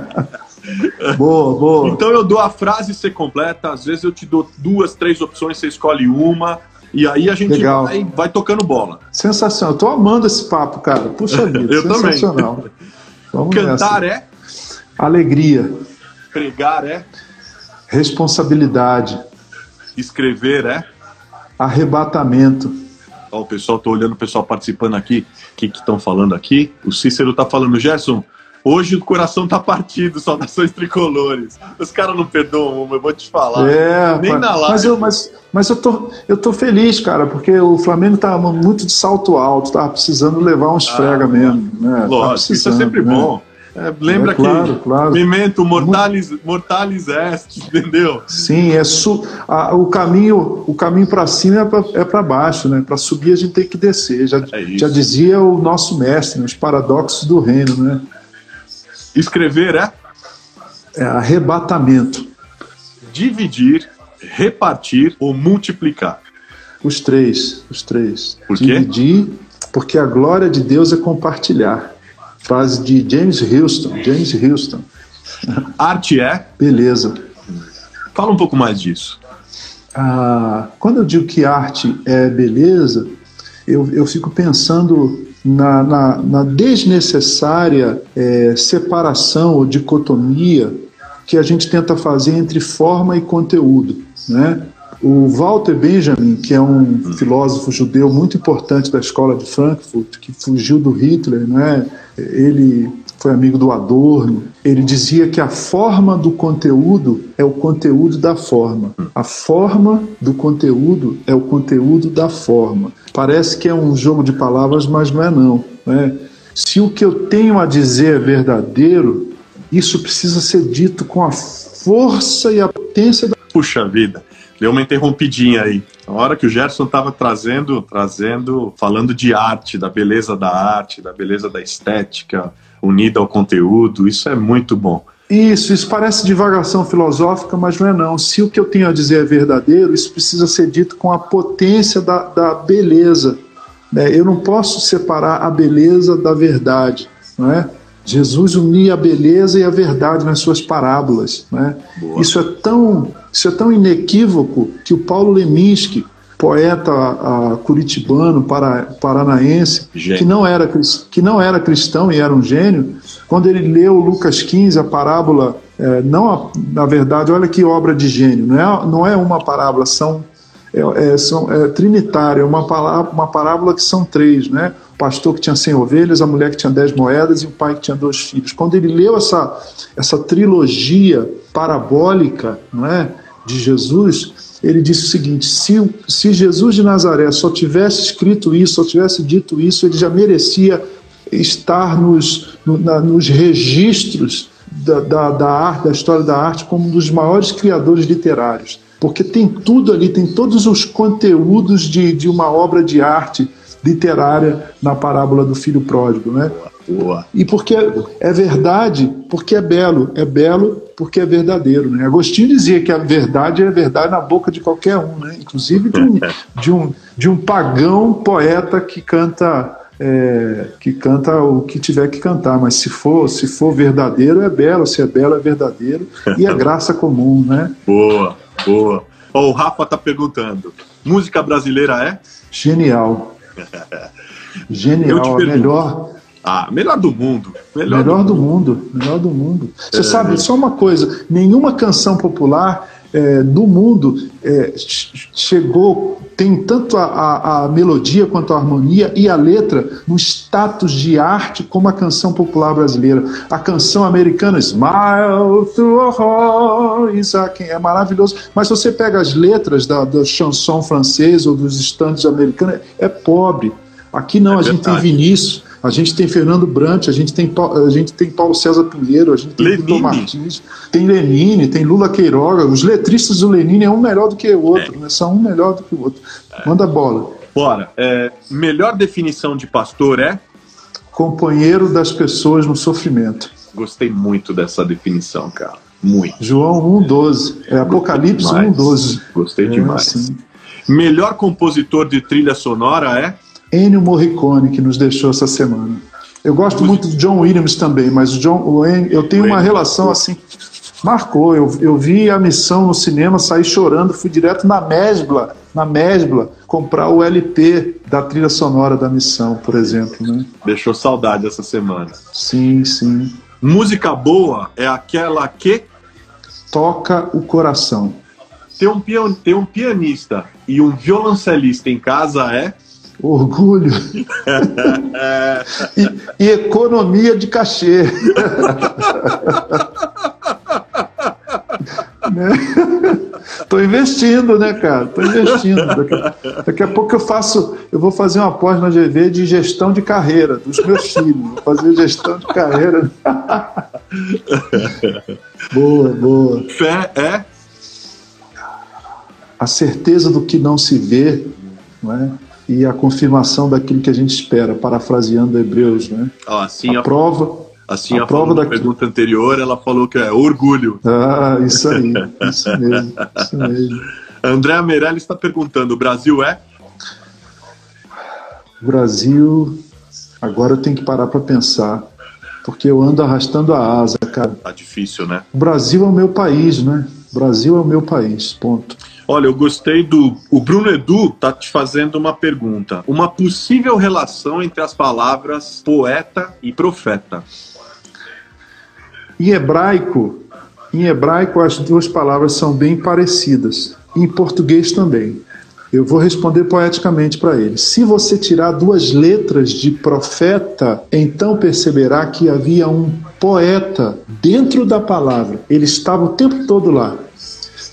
boa, boa. Então eu dou a frase ser completa, às vezes eu te dou duas, três opções, você escolhe uma, e aí a gente vai, vai, tocando bola. Sensacional, eu tô amando esse papo, cara. Puxa <laughs> vida, eu sensacional. Também. Vamos Cantar nessa. é? Alegria. Pregar é? Responsabilidade. Escrever é? arrebatamento. Ó, o pessoal, tô olhando o pessoal participando aqui, o que estão falando aqui. O Cícero está falando, Gerson, Hoje o coração tá partido, saudações tricolores. Os caras não perdoam uma, eu vou te falar. É, Nem mas, na live. mas eu, mas, mas eu, tô, eu tô feliz, cara, porque o Flamengo tá muito de salto alto, tá precisando levar uns frega mesmo. Né? Tá Ah, Lógico, isso é sempre né? bom. É, lembra É, claro, que claro. Memento mortalis, mortalis est, <laughs> entendeu? Sim, é su a- o caminho, o caminho para cima é para é baixo, né? Para subir a gente tem que descer. Já, É já dizia o nosso mestre, né? os paradoxos do reino, né? Escrever é É arrebatamento. dividir, repartir ou multiplicar. Os três, os três. Por quê? Dividir, porque a glória de Deus é compartilhar. Frase de James Houston. James Houston. Arte é. Beleza. Fala um pouco mais disso. Ah, quando eu digo que arte é beleza, eu, eu fico pensando na, na, na desnecessária eh, separação ou dicotomia que a gente tenta fazer entre forma e conteúdo. Né? O Walter Benjamin, que é um filósofo judeu muito importante da escola de Frankfurt, que fugiu do Hitler, né? ele foi amigo do Adorno, ele dizia que a forma do conteúdo é o conteúdo da forma. A forma do conteúdo é o conteúdo da forma. Parece que é um jogo de palavras, mas não é não. Né? Se o que eu tenho a dizer é verdadeiro, isso precisa ser dito com a força e a potência da Puxa vida, deu uma interrompidinha aí. A hora que o Gerson estava trazendo, trazendo, falando de arte, da beleza da arte, da beleza da estética, unida ao conteúdo, isso é muito bom. Isso, isso parece divagação filosófica, mas não é não. Se o que eu tenho a dizer é verdadeiro, isso precisa ser dito com a potência da, da beleza. né? Eu não posso separar a beleza da verdade. Não é? Jesus unia a beleza e a verdade nas suas parábolas. Né? Isso é tão isso é tão inequívoco que o Paulo Leminski, poeta ah, curitibano, para, paranaense, Gênio. que não, era, que não era cristão e era um gênio, quando ele leu Lucas 15, a parábola, eh, não a- na verdade, olha que obra de gênio, não é, não é uma parábola, são, é, é, são, é trinitária, é uma, parábola, uma parábola que são três, né? O pastor que tinha 100 ovelhas, a mulher que tinha 10 moedas e o pai que tinha dois filhos. Quando ele leu essa, essa trilogia parabólica não é, de Jesus, ele disse o seguinte: se, se Jesus de Nazaré só tivesse escrito isso, só tivesse dito isso, ele já merecia estar nos, no- na- nos registros da, da, da arte, da história da arte, como um dos maiores criadores literários. Porque tem tudo ali, tem todos os conteúdos de, de uma obra de arte literária na parábola do filho pródigo, né? Boa. E porque é verdade, porque é belo. É belo porque é verdadeiro. Né? Agostinho dizia que a verdade é verdade na boca de qualquer um, né? inclusive de um, <laughs> de um, de um pagão poeta que canta. é, que canta o que tiver que cantar, mas se for se for verdadeiro é belo, se é belo é verdadeiro e é <laughs> graça comum, né? Boa, boa. O Rafa tá perguntando: música brasileira é? Genial, <laughs> genial, a melhor Ah, melhor do mundo. Melhor, Melhor, do, mundo. melhor do mundo. Você sabe, só uma coisa: nenhuma canção popular é, do mundo é, ch- chegou, tem tanto a, a- a melodia quanto a harmonia e a letra no status de arte como a canção popular brasileira. A canção americana Smile Through a Hole is a King", é maravilhoso. Mas se você pega as letras da, da chanson francesa ou dos estandes americanos, é pobre. Aqui não, É a gente tem. Vinícius, a gente tem Fernando Brant, a gente tem, a gente tem Paulo César Pinheiro, a gente tem Lenine. Vitor Martins, tem Lenine, tem Lula Queiroga. Os letristas do Lenine é um melhor do que o outro, né? são um melhor do que o outro. Manda bola. Bora. É, melhor definição de pastor é? Companheiro das pessoas no sofrimento. Gostei muito dessa definição, cara. Muito. João 1,12. É Apocalipse Demais. 1,12. Gostei É, demais. sim. Melhor compositor de trilha sonora é? Ennio Morricone, que nos deixou essa semana. Eu gosto muito do John Williams também, mas o John, o Ennio, eu tenho uma relação assim. Marcou. Eu, eu vi a missão no cinema, saí chorando, fui direto na Mesbla, na Mesbla, comprar o LP da trilha sonora da missão, por exemplo. Né? Deixou saudade essa semana. Sim, sim. Música boa é aquela que Toca o coração. ter um, pian- ter um pianista e um violoncelista em casa é? Orgulho <laughs> e, e, economia de cachê. Estou <laughs> né? investindo, né, cara? Estou investindo. Daqui, daqui, a pouco eu faço, eu vou fazer uma pós na GV de gestão de carreira dos meus filhos. Vou fazer gestão de carreira. <laughs> boa, boa. Fé é a certeza do que não se vê, não é? E a confirmação daquilo que a gente espera, parafraseando Hebreus, né? assim a, a prova Assim, a, a prova da pergunta anterior, ela falou que é orgulho. Ah, isso aí, isso mesmo, isso mesmo. <laughs> André Meirelles está perguntando: o Brasil é? O Brasil, agora eu tenho que parar para pensar, porque eu ando arrastando a asa, cara. Tá difícil, né? O Brasil é o meu país, né? O Brasil é o meu país, ponto. Olha, eu gostei do. O Bruno Edu tá te fazendo uma pergunta. Uma possível relação entre as palavras poeta e profeta. Em hebraico, em hebraico as duas palavras são bem parecidas. Em português também. Eu vou responder poeticamente para ele. Se você tirar duas letras de profeta, então perceberá que havia um poeta dentro da palavra. Ele estava o tempo todo lá.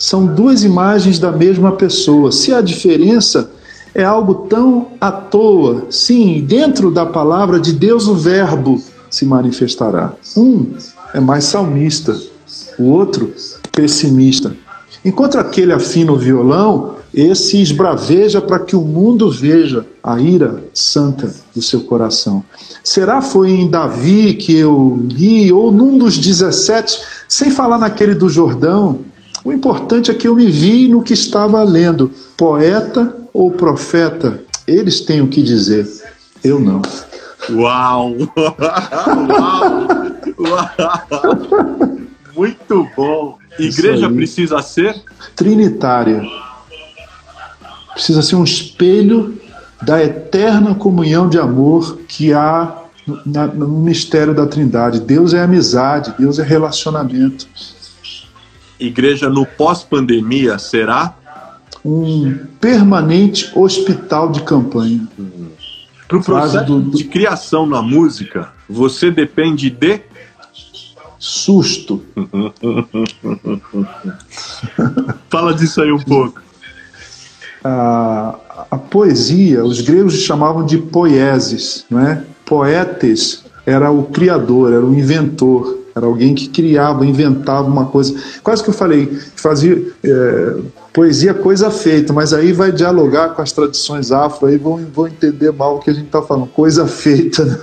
São duas imagens da mesma pessoa. Se a diferença é algo tão à toa, sim, dentro da palavra de Deus o Verbo se manifestará. Um é mais salmista, o outro pessimista. Enquanto aquele afina o violão, esse esbraveja para que o mundo veja a ira santa do seu coração. Será foi em Davi que eu li, ou num dos 17, sem falar naquele do Jordão? O importante é que eu me vi no que estava lendo. Poeta ou profeta, eles têm o que dizer, eu não. Uau! <laughs> Uau! Uau! Muito bom! Igreja precisa ser? Trinitária. Precisa ser um espelho da eterna comunhão de amor que há no mistério da Trindade. Deus é amizade, Deus é relacionamento. Igreja no pós-pandemia será? Um permanente hospital de campanha. Para o processo do, do... de criação na música, você depende de susto. <laughs> Fala disso aí um pouco. A, a, poesia, os gregos chamavam de poieses, não é? Poetes era o criador, era o inventor, era alguém que criava, inventava uma coisa. Quase que eu falei, fazia é, poesia coisa feita, mas aí vai dialogar com as tradições afro, aí vão, vão entender mal o que a gente está falando, coisa feita. Né?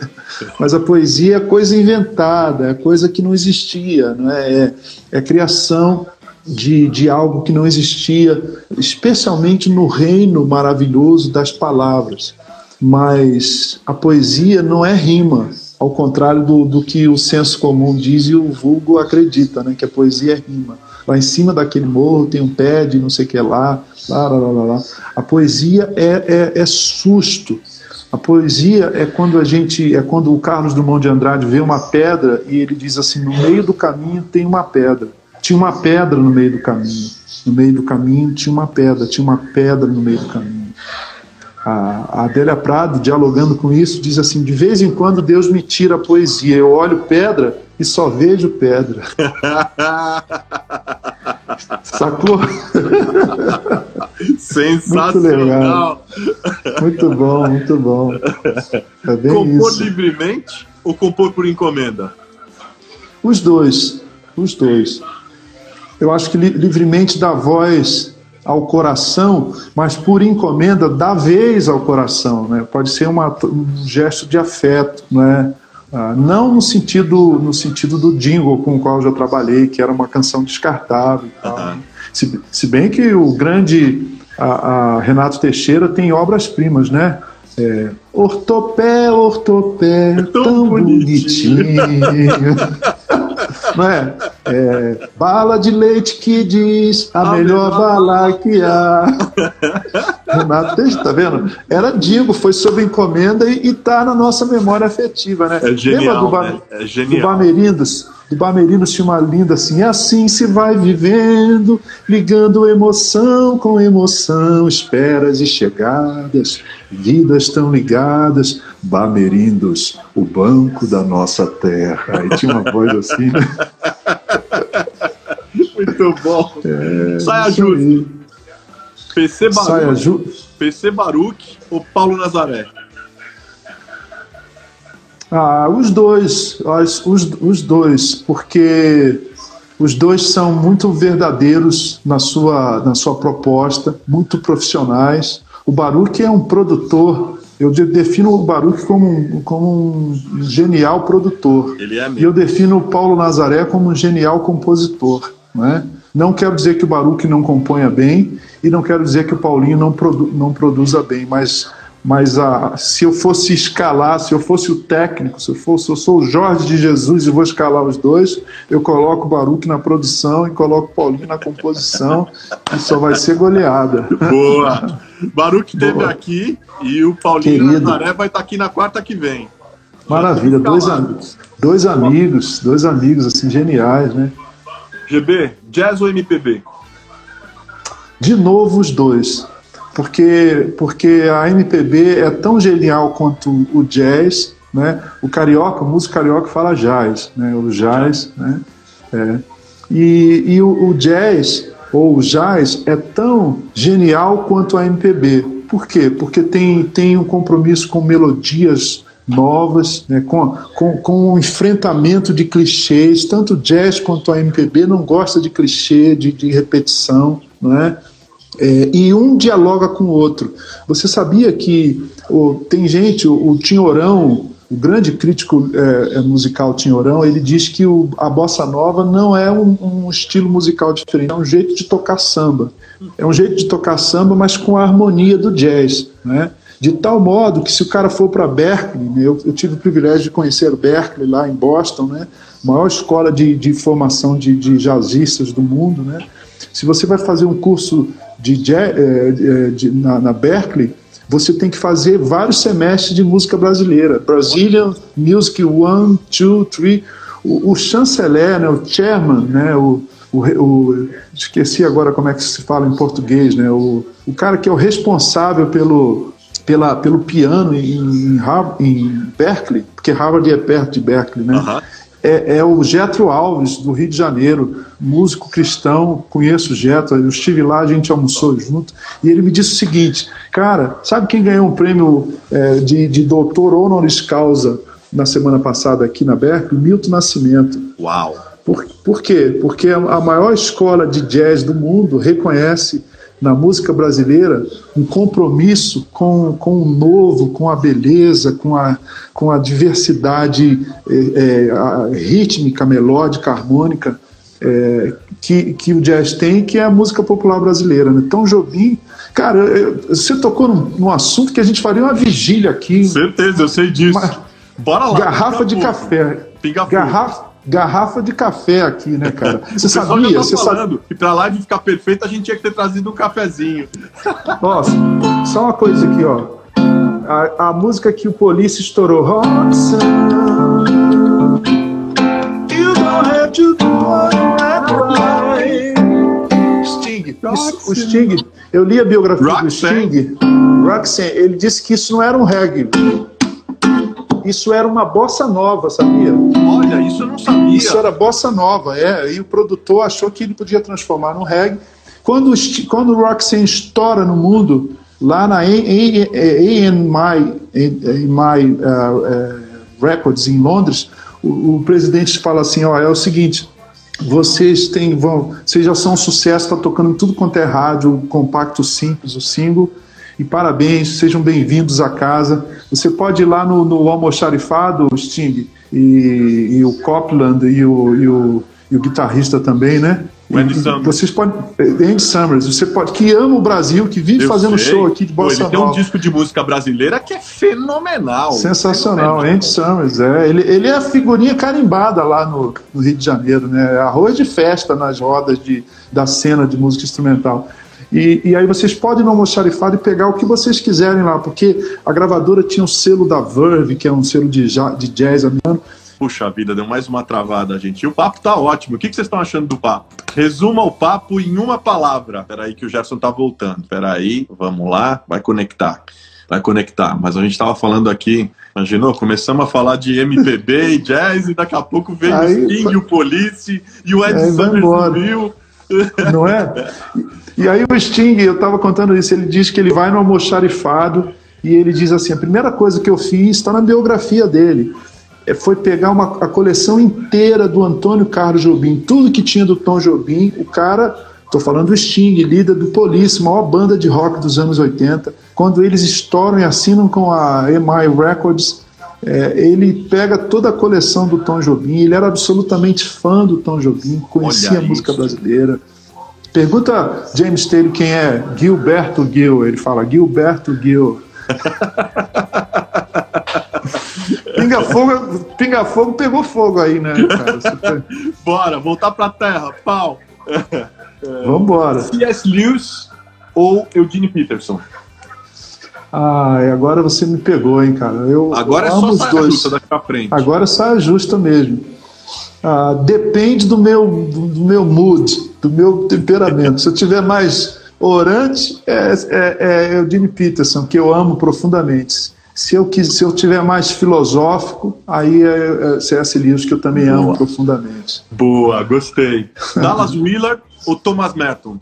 Mas a poesia é coisa inventada, é coisa que não existia, não é? é, é criação de, de algo que não existia, especialmente no reino maravilhoso das palavras. Mas a poesia não é rima, ao contrário do, do que o senso comum diz e o vulgo acredita, né, que a poesia é rima. Lá em cima daquele morro tem um pé de não sei o que lá, lá, lá, lá, lá. A poesia é, é, é susto. A poesia é quando a gente, é quando o Carlos Drummond de Andrade vê uma pedra e ele diz assim: no meio do caminho tem uma pedra. Tinha uma pedra no meio do caminho. No meio do caminho tinha uma pedra, tinha uma pedra no meio do caminho a, Adélia Prado, dialogando com isso, diz assim: de vez em quando Deus me tira a poesia, eu olho pedra e só vejo pedra. <laughs> Sacou? <laughs> Sensacional! Muito, muito, bom, muito bom. É bem compor isso. livremente ou compor por encomenda? Os dois, os dois. Eu acho que livremente dá voz ao coração, mas por encomenda da vez ao coração, né? Pode ser uma, um gesto de afeto, né? Ah, não no sentido no sentido do jingle com o qual eu já trabalhei, que era uma canção descartável. Uhum. Se, se, bem que o grande a, a Renato Teixeira tem obras-primas, né? É, ortopé, ortopé, tão, tão bonitinho. bonitinho. <laughs> Não é? é? Bala de leite que diz a, a melhor, melhor bala que há. Renato, tá vendo? Era Digo, foi sob encomenda e, e tá na nossa memória afetiva, né? É genial, Lembra do, né? é genial. do Bamerindos? do Bamerinos tinha uma linda assim, assim se vai vivendo, ligando emoção com emoção, esperas e chegadas, vidas tão ligadas, Bamerindos, o banco da nossa terra. Aí tinha uma voz assim, né? <laughs> Muito bom. É, Saia justo. PC Baruch, Ju... PC Baruch ou Paulo Nazaré? Ah, os dois, os, os, os dois, porque os dois são muito verdadeiros na sua, na sua proposta, muito profissionais. O Baruch é um produtor, eu defino o Baruch como um, como um genial produtor. Ele é mesmo. E eu defino o Paulo Nazaré como um genial compositor. Não, é? não quero dizer que o Baruch não componha bem e não quero dizer que o Paulinho não, produ não produza bem, mas mas a, se eu fosse escalar, se eu fosse o técnico, se eu, fosse, eu sou o Jorge de Jesus e vou escalar os dois, eu coloco o Baruque na produção e coloco o Paulinho na composição e só vai ser goleada. Boa! <laughs> Baruque esteve aqui e o Paulinho Querido. Nazaré vai estar aqui na quarta que vem. Maravilha, dois amigos, dois amigos, dois amigos assim geniais, né? GB, jazz ou MPB? De novo os dois porque, porque a MPB é tão genial quanto o jazz, né? O carioca, o músico carioca fala jazz, né? O jazz, né? É. E, e o, o jazz ou o jazz é tão genial quanto a MPB. Por quê? Porque tem, tem um compromisso com melodias novas, né, com, com, com um enfrentamento de clichês. Tanto o jazz quanto a MPB não gosta de clichê, de, de repetição. Não é? É, e um dialoga com o outro. Você sabia que o, tem gente, o, o Tinhorão, o grande crítico é, é, musical Tinhorão, ele diz que o, a bossa nova não é um, um, estilo musical diferente, é um jeito de tocar samba. É um jeito de tocar samba, mas com a harmonia do jazz, né? De tal modo que se o cara for para Berkeley, né, eu, eu, tive o privilégio de conhecer Berkeley lá em Boston, né? Maior escola de, de formação de, de jazzistas do mundo, né? Se você vai fazer um curso de, de, eh, eh, de na, na, Berkeley, você tem que fazer vários semestres de música brasileira. Brazilian Music One, Two, Three. O, o chanceler, né, o chairman, né, o, o, o, esqueci agora como é que se fala em português, né, o, o cara que é o responsável pelo, pela, pelo piano em, em, em Berkeley, porque Harvard é perto de Berkeley, né? Uh -huh é, é, o Getro Alves, do Rio de Janeiro, músico cristão, conheço o Getro, eu estive lá, a gente almoçou junto, e ele me disse o seguinte, cara, sabe quem ganhou um prêmio é, de, de doutor honoris causa na semana passada aqui na Berkeley? Milton Nascimento. Uau! Por, por quê? Porque a maior escola de jazz do mundo reconhece na música brasileira um compromisso com, com o novo, com a beleza, com a, com a diversidade é, é, a rítmica, melódica, harmônica é, que, que o jazz tem, que é a música popular brasileira. Né? Então, Jobim, cara, você tocou num, num, assunto que a gente faria uma vigília aqui. Certeza, eu sei disso. Bora lá. Garrafa de café. Garrafa, garrafa de café aqui, né, cara? <laughs> Você sabia? Tá você falando sabe... que pra live ficar perfeita a gente tinha que ter trazido um cafezinho. <laughs> Nossa, só uma coisa aqui, ó. A, a música que o Police estourou. Roxanne, you don't have to Sting. Isso, o Sting, eu li a biografia Roxanne. do Sting. Roxanne, ele disse que isso não era um reggae isso era uma bossa nova, sabia? Olha, isso eu não sabia. Isso era bossa nova, é. E o produtor achou que ele podia transformar num reggae. Quando, quando o Roxanne estoura no mundo, lá na AMI, AMI uh, uh, Records em Londres, o, o, presidente fala assim: ó, é o seguinte. Vocês têm, vão, vocês já são um sucesso, está tocando em tudo quanto é rádio, o compacto simples, o single e parabéns, sejam bem-vindos à casa. Você pode ir lá no, no almoxarifado, Sting, e, e o Copland e o, e o, e o guitarrista também, né? Andy Summers. Vocês podem. Andy Summers, você pode. Que ama o Brasil, que vive Eu fazendo sei. show aqui de bossa Pô, Ele tem um disco de música brasileira que é fenomenal. Sensacional, fenomenal. Andy Summers, é. Ele, ele é a figurinha carimbada lá no, no Rio de Janeiro, né? Arroz de festa nas rodas de, da cena de música instrumental. E, e aí vocês podem ir no almoxarifado e pegar o que vocês quiserem lá, porque a gravadora tinha o selo da Verve, que é um selo de, de jazz americano, Puxa vida, deu mais uma travada, gente. E o papo tá ótimo. O que, que vocês estão achando do papo? Resuma o papo em uma palavra. Peraí que o Gerson tá voltando. Peraí, vamos lá. Vai conectar. Vai conectar. Mas a gente tava falando aqui, imaginou? Começamos a falar de MPB e jazz e daqui a pouco veio Aí, o Sting, o Police e o Ed é, Summers <laughs> Não é? E aí o Sting, eu estava contando isso, ele diz que ele vai no almoxarifado e ele diz assim, a primeira coisa que eu fiz está na biografia dele. É, foi pegar uma, a coleção inteira do Antônio Carlos Jobim, tudo que tinha do Tom Jobim, o cara, estou falando do Sting, líder do Police, maior banda de rock dos anos 80, quando eles estouram e assinam com a EMI Records, é, ele pega toda a coleção do Tom Jobim, ele era absolutamente fã do Tom Jobim, conhecia Olha a música isso. brasileira. Pergunta James Taylor quem é Gilberto Gil, ele fala Gilberto Gil. <laughs> Pinga fogo, pinga fogo pegou fogo aí, né, cara? <laughs> Bora, voltar pra terra, pau. Vambora. C.S. Lewis ou Eugene Peterson? Ah, agora você me pegou, hein, cara. Eu, agora eu é só saia dois. justa daqui pra frente. Agora é saia justa mesmo. Ah, depende do meu, do, meu mood, do meu temperamento. Se eu tiver mais orante, é, é, é Eugene Peterson, que eu amo profundamente. Se eu, quis, se eu tiver mais filosófico, aí é, é C.S. Lewis, que eu também Boa. amo profundamente. Boa, gostei. Dallas Willard ou Thomas Merton?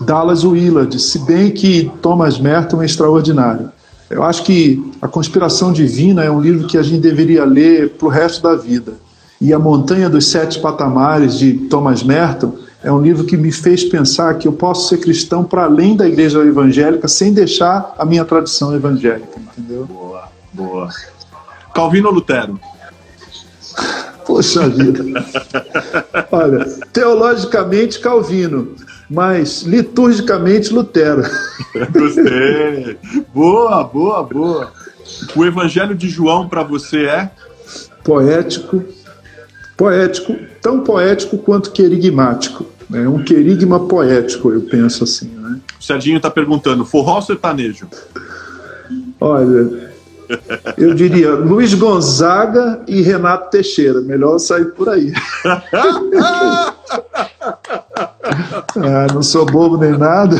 Dallas Willard, se bem que Thomas Merton é extraordinário. Eu acho que A Conspiração Divina é um livro que a gente deveria ler para o resto da vida. E A Montanha dos Sete Patamares, de Thomas Merton, é um livro que me fez pensar que eu posso ser cristão para além da igreja evangélica sem deixar a minha tradição evangélica, entendeu? Boa, boa. Calvino ou Lutero? Poxa vida. <laughs> Olha, teologicamente Calvino, mas liturgicamente Lutero. <laughs> Gostei. Boa, boa, boa. O Evangelho de João para você é? Poético, poético, tão poético quanto querigmático. É um querigma poético, eu penso assim. Né? O Serginho está perguntando: forró ou sertanejo? Olha, eu diria Luiz Gonzaga e Renato Teixeira. Melhor sair por aí. <laughs> ah, não sou bobo nem nada.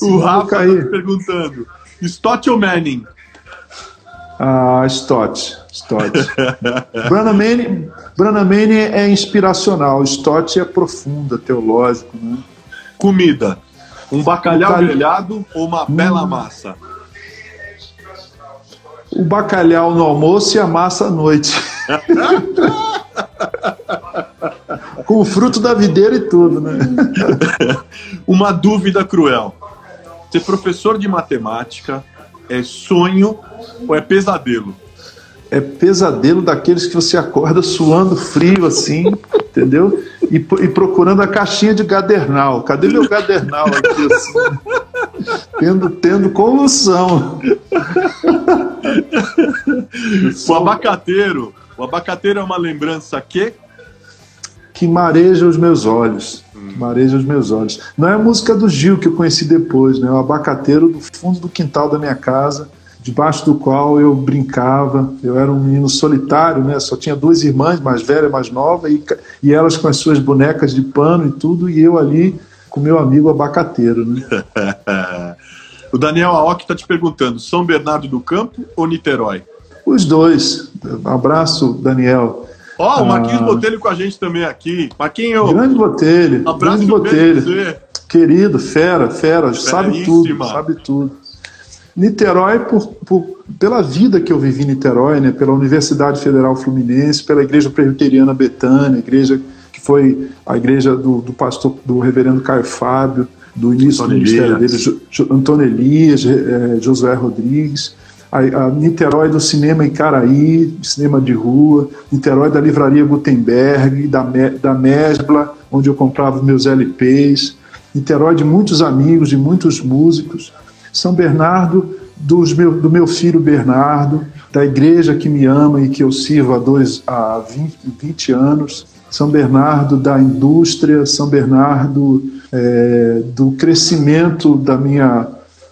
o Rafa está perguntando: Stott ou Manning? Ah, Stott. Stott. Branham Manning, Manning é inspiracional, Stott é profunda, teológico. Né? Comida. Um bacalhau Cal... grelhado ou uma bela hum. massa? O bacalhau no almoço e a massa à noite. <laughs> Com o fruto da videira e tudo, né? <laughs> Uma dúvida cruel. Ser professor de matemática é sonho ou é pesadelo? É pesadelo daqueles que você acorda suando frio assim, entendeu? E, e, procurando a caixinha de gadernal. Cadê meu gadernal aqui assim? tendo, tendo convulsão. o abacateiro. O abacateiro é uma lembrança que que mareja os meus olhos. Que mareja os meus olhos. Não é a música do Gil que eu conheci depois, né? O abacateiro do fundo do quintal da minha casa debaixo do qual eu brincava. Eu era um menino solitário, né? Só tinha duas irmãs, mais velha e mais nova, e, e elas com as suas bonecas de pano e tudo, e eu ali com meu amigo abacateiro, né? <laughs> o Daniel Aoki está te perguntando: São Bernardo do Campo ou Niterói? Os dois. Abraço, Daniel. Ó, oh, o Marquinhos ah, Botelho com a gente também aqui. Marquinhos. Grande Botelho. Abraço grande Botelho. Querido, fera, fera, sabe tudo, sabe tudo. Niterói, por, por, pela vida que eu vivi em Niterói, né, pela Universidade Federal Fluminense, pela Igreja Presbiteriana Betânia, igreja que foi a igreja do, do pastor, do reverendo Caio Fábio, do início Antônio do ministério Elias. dele, jo, Antônio Elias, é, Josué Rodrigues, a, a, Niterói do cinema Icaraí, cinema de rua, Niterói da livraria Gutenberg, da, da Mesbla, onde eu comprava meus LPs, Niterói de muitos amigos, de muitos músicos, são Bernardo dos meu, do meu filho Bernardo, da igreja que me ama e que eu sirvo há, dois, há 20, 20 anos, São Bernardo da indústria, São Bernardo é, do crescimento da minha,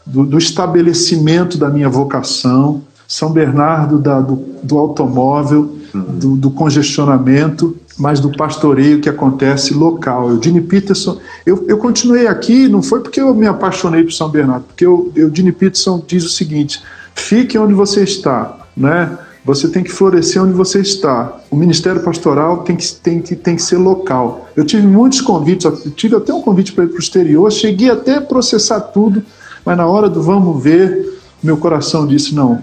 do, do, estabelecimento da minha vocação, São Bernardo da, do, do automóvel, do, do, congestionamento, mas do pastoreio que acontece local. Eugene Peterson, eu, eu continuei aqui, não foi porque eu me apaixonei por São Bernardo, porque o Eugene Peterson diz o seguinte: fique onde você está, né? Você tem que florescer onde você está. O ministério pastoral tem que, tem que, tem que ser local. Eu tive muitos convites, eu tive até um convite para ir para o exterior, cheguei até a processar tudo, mas na hora do vamos ver, meu coração disse: não,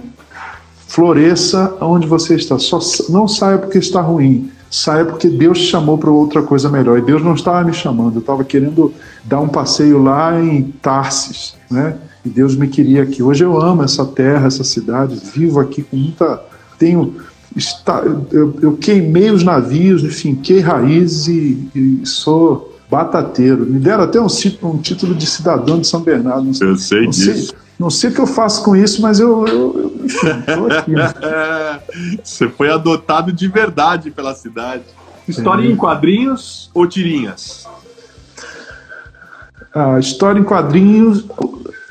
floresça onde você está. Só não saia porque está ruim. Saia porque Deus te chamou para outra coisa melhor. E Deus não estava me chamando. Eu estava querendo dar um passeio lá em Tarsis, né? E Deus me queria aqui. Hoje eu amo essa terra, essa cidade. Vivo aqui com muita tenho está, eu, eu, queimei os navios, finquei raízes e, e, sou batateiro. Me deram até um, um, título de cidadão de São Bernardo. Não sei, eu sei não disso. Sei, não sei o que eu faço com isso, mas eu, eu, eu enfim, aqui. Né? <laughs> Você foi adotado de verdade pela cidade. História é. em quadrinhos ou tirinhas? A história em quadrinhos,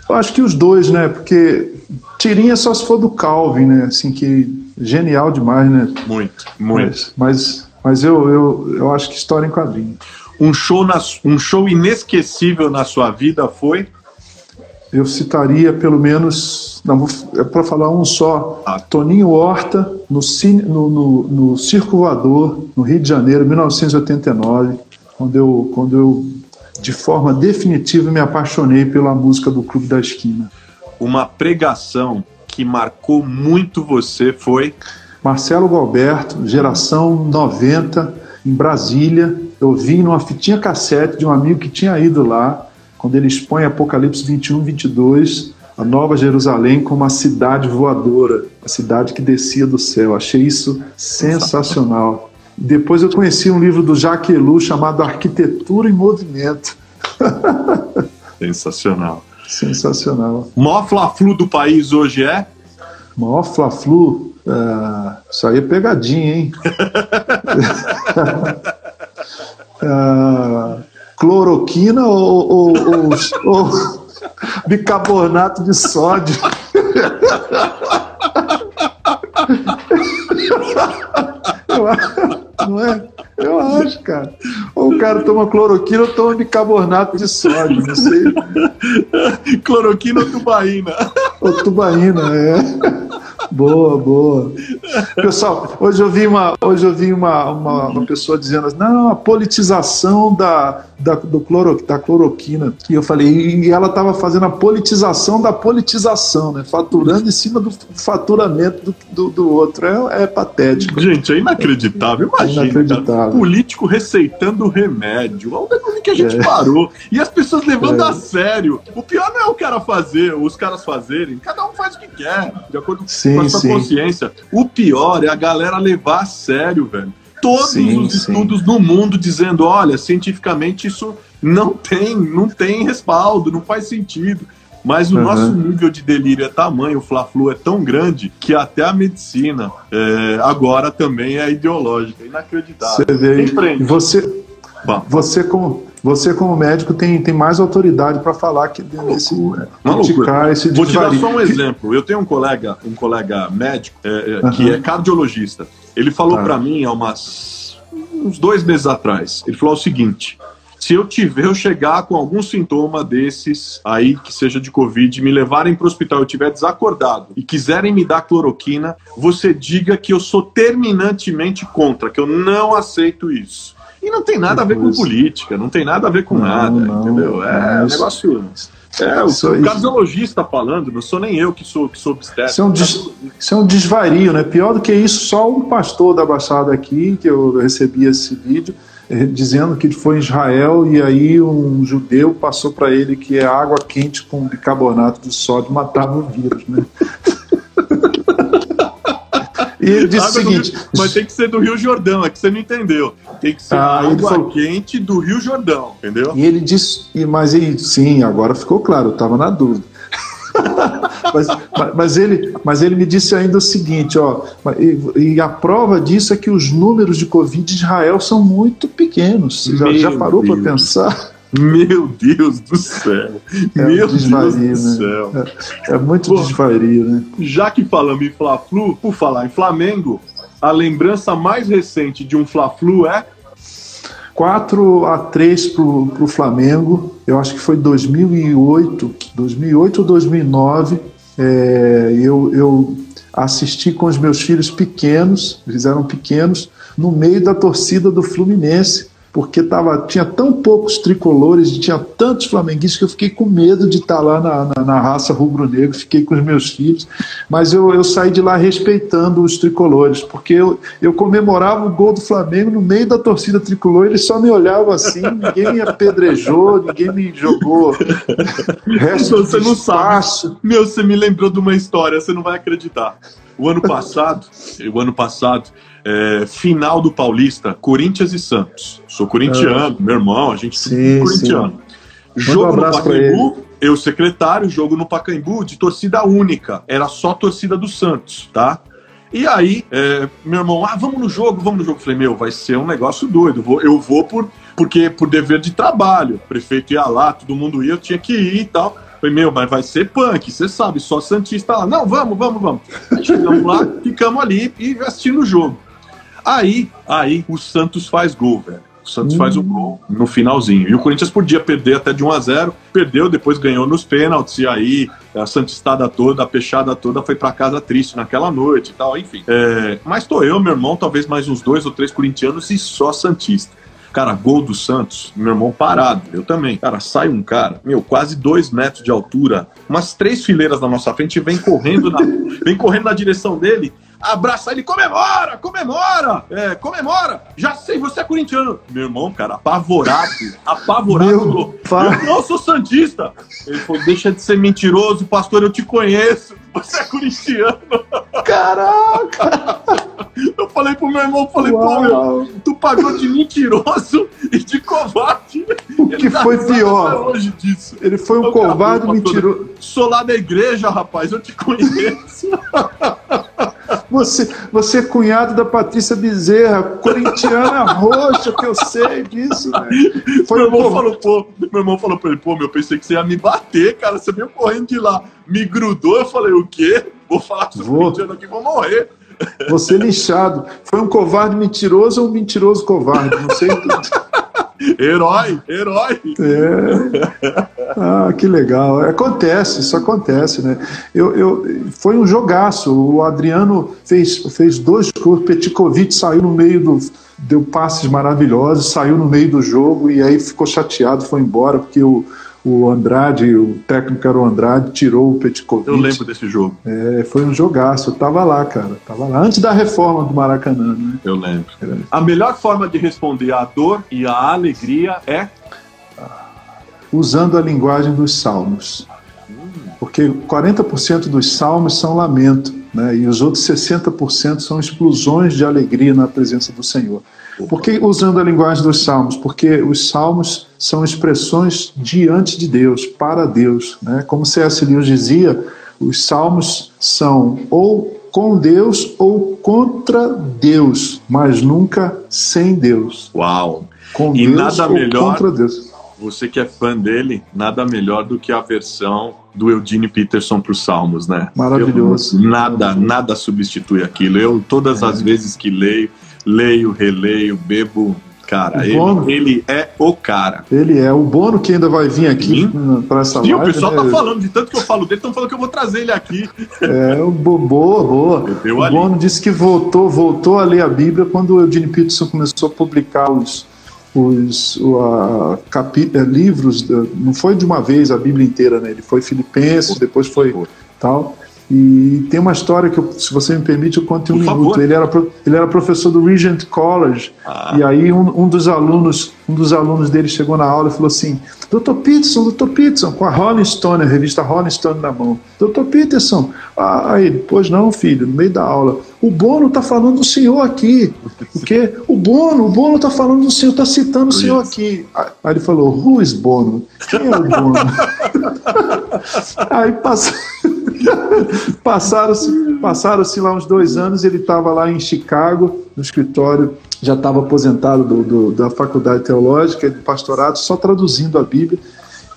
eu acho que os dois, né? Porque tirinha só se for do Calvin, né? Assim, que genial demais, né? Muito, muito. Mas, mas, mas eu, eu, eu acho que história em quadrinho. Um show, na, um show inesquecível na sua vida foi? Eu citaria pelo menos, não, é para falar um só, ah. Toninho Horta, no, cine, no, no, no Circo Voador, no Rio de Janeiro, 1989, quando eu, quando eu, de forma definitiva, me apaixonei pela música do Clube da Esquina. Uma pregação que marcou muito você foi? Marcelo Galberto, geração 90, em Brasília. Eu vi numa fitinha cassete de um amigo que tinha ido lá, quando ele expõe Apocalipse 21, 22, a Nova Jerusalém como uma cidade voadora, a cidade que descia do céu. Achei isso sensacional. Depois eu conheci um livro do Jacques Ellul chamado Arquitetura em Movimento. <laughs> Sensacional. Sensacional. O maior fla-flu do país hoje é? O maior fla-flu? Uh, isso aí é pegadinha, hein? <laughs> uh, cloroquina ou, ou, ou, ou bicarbonato de sódio? não é? Eu acho, cara. Ou o cara toma cloroquina ou toma bicarbonato de sódio, não sei. cloroquina ou tubaína? Ou tubaína, é. Boa, boa. Pessoal, hoje eu vi uma, hoje eu vi uma, uma, uma pessoa dizendo assim, não, a politização da, da, do cloro, da cloroquina. E eu falei, e ela estava fazendo a politização da politização, né? Faturando em cima do faturamento do, do, do outro. É, é, patético. Gente, é inacreditável. Imagina, é inacreditável. Cara, político receitando remédio. Olha onde que a gente é. parou. E as pessoas levando é. a sério. O pior não é o cara fazer, os caras fazerem. Cada um faz o que quer, de acordo sim, com a sua sim. consciência. O pior é a galera levar a sério, velho todos sim, os estudos sim. no mundo dizendo, olha, cientificamente isso não tem, não tem respaldo, não faz sentido. Mas o uhum. nosso nível de delírio é tamanho, o Fla-Flu é tão grande que até a medicina é, agora também é ideológica, é inacreditável. Você vê, você, você como você como médico tem, tem mais autoridade para falar que desse criticar esse Vou te dar só um exemplo. Eu tenho um colega, um colega médico é, uhum. que é cardiologista. Ele falou tá. para mim há umas, uns dois meses atrás. Ele falou o seguinte: se eu tiver, eu chegar com algum sintoma desses aí, que seja de Covid, me levarem para o hospital, eu estiver desacordado e quiserem me dar cloroquina, você diga que eu sou terminantemente contra, que eu não aceito isso. E não tem nada a ver com política, não tem nada a ver com não, nada, não, entendeu? É um negócio. É, o, isso, o cardiologista falando, não sou nem eu que sou, que sou obstétrico. Isso é, um des, isso é um desvario, né? Pior do que isso, só um pastor da Baixada aqui, que eu recebi esse vídeo, eh, dizendo que foi em Israel e aí um judeu passou para ele que é água quente com bicarbonato de sódio matava o vírus, né? <laughs> E ele disse o seguinte: Rio, mas tem que ser do Rio Jordão, é que você não entendeu. Tem que ser ah, água falou, quente do Rio Jordão, entendeu? E ele disse, mas ele, sim, agora ficou claro, eu estava na dúvida. <laughs> mas, mas, ele, mas ele me disse ainda o seguinte, ó, e, e, a prova disso é que os números de Covid de Israel são muito pequenos. Você já, já parou para pensar? Meu Deus do céu. É Meu desvario, Deus do né? céu. É, é muito Pô, desvario, né? Já que falamos em Fla-Flu, por falar em Flamengo, a lembrança mais recente de um Fla-Flu é 4 a 3 para o Flamengo, eu acho que foi 2008, 2008 ou 2009. É, eu, eu assisti com os meus filhos pequenos, eles eram pequenos, no meio da torcida do Fluminense porque tava, tinha tão poucos tricolores, tinha tantos flamenguistas que eu fiquei com medo de estar tá lá na, na, na raça rubro-negro, fiquei com os meus filhos, mas eu, eu saí de lá respeitando os tricolores, porque eu, eu comemorava o gol do Flamengo no meio da torcida tricolor, eles só me olhavam assim, ninguém me apedrejou, ninguém me jogou <laughs> resto você não espaço. sabe. Meu, você me lembrou de uma história, você não vai acreditar. O ano passado, o ano passado, é, final do Paulista, Corinthians e Santos. Sou corintiano, é. meu irmão, a gente sim, é corintiano. Sim. Jogo um no Pacaembu, eu secretário, jogo no Pacaembu de torcida única. Era só torcida do Santos, tá? E aí, é, meu irmão, ah, vamos no jogo, vamos no jogo. Falei, meu, vai ser um negócio doido. Eu vou por, porque, por dever de trabalho. O prefeito ia lá, todo mundo ia, eu tinha que ir e tal. Falei, meu, mas vai ser punk, você sabe, só Santista lá. Não, vamos, vamos, vamos. Aí chegamos lá, ficamos ali e assistindo o jogo. Aí, aí o Santos faz gol, velho. O Santos hum. faz o hum. gol no finalzinho. E o Corinthians podia perder até de 1 a 0 perdeu, depois ganhou nos pênaltis, e aí a Santistada toda, a peixada toda foi para casa triste naquela noite e tal, enfim. É, mas tô eu, meu irmão, talvez mais uns dois ou três corintianos e só Santista. Cara, gol do Santos, meu irmão parado, eu também. Cara, sai um cara, meu, quase dois metros de altura, umas três fileiras na nossa frente, vem correndo na, <laughs> vem correndo na direção dele abraça ele, comemora, comemora, é, comemora. Já sei, você é corintiano. Meu irmão, cara, apavorado, <laughs> apavorado. Meu eu não sou santista. Ele falou, deixa de ser mentiroso, pastor, eu te conheço. Você é corintiano. <laughs> Caraca! Eu falei pro meu irmão, falei, Uau. pô, meu, tu pagou de mentiroso e de covarde. O que tá foi pior? Ele foi um eu covarde mentiroso. Sou lá da igreja, rapaz, eu te conheço. <laughs> Você, você é cunhado da Patrícia Bezerra, corintiana <laughs> roxa, que eu sei disso, né? Foi meu, irmão falou, pô, meu irmão falou pra ele, pô, meu, eu pensei que você ia me bater, cara. Você veio correndo de lá, me grudou, eu falei, o quê? Vou falar com vou. corintiano aqui, vou morrer. Você lixado. Foi um covarde mentiroso ou um mentiroso covarde? Não sei. <laughs> herói, herói. É. Ah, que legal. Acontece, isso acontece, né? Eu, eu, foi um jogaço. O Adriano fez, fez dois gols. Petkovic saiu no meio do. Deu passes maravilhosos, saiu no meio do jogo e aí ficou chateado, foi embora, porque o o Andrade, o técnico era o Andrade, tirou o Petkovic. Eu lembro desse jogo. É, foi um jogaço. Eu tava lá, cara. Tava lá. Antes da reforma do Maracanã, né? Eu lembro. A melhor forma de responder à dor e à alegria é? Usando a linguagem dos salmos. Porque 40% dos salmos são lamento, né? E os outros 60% são explosões de alegria na presença do Senhor. Por que usando a linguagem dos salmos? Porque os salmos são expressões diante de Deus, para Deus. Né? Como C.S. Lewis dizia, os salmos são ou com Deus ou contra Deus, mas nunca sem Deus. Uau! Com e Deus nada ou melhor, contra Deus. Você que é fã dele, nada melhor do que a versão do Eugene Peterson para os Salmos, né? Maravilhoso. Eu, nada, nada substitui aquilo. Eu todas é. as vezes que leio leio, releio, bebo. Cara, ele, ele, é o cara. Ele é. O Bono que ainda vai vir aqui para essa Sim, live. o pessoal né? tá falando, de tanto que eu falo dele, estão falando que eu vou trazer ele aqui. É, boa, boa. o ali. Bono disse que voltou, voltou a ler a Bíblia quando o Eugene Peterson começou a publicar os, os a, capi, é, livros, não foi de uma vez a Bíblia inteira, né? Ele foi Filipenses, depois foi tal. E tem uma história que, eu, se você me permite, eu conto em um Por minuto. Ele era, ele era professor do Regent College, ah. e aí um, um, dos alunos, um dos alunos dele chegou na aula e falou assim: Dr. Peterson, Dr. Peterson, com a Rolling Stone, a revista Rolling Stone na mão. Dr. Peterson, ah, aí, pois não, filho, no meio da aula. O Bono está falando do senhor aqui. O quê? O Bono, o Bono está falando do senhor, está citando o senhor aqui. Aí ele falou: Who is Bono? Quem é o Bono? <laughs> aí passou. <laughs> Passaram-se passaram lá uns dois anos, ele estava lá em Chicago, no escritório já estava aposentado do, do, da faculdade teológica, de pastorado, só traduzindo a Bíblia.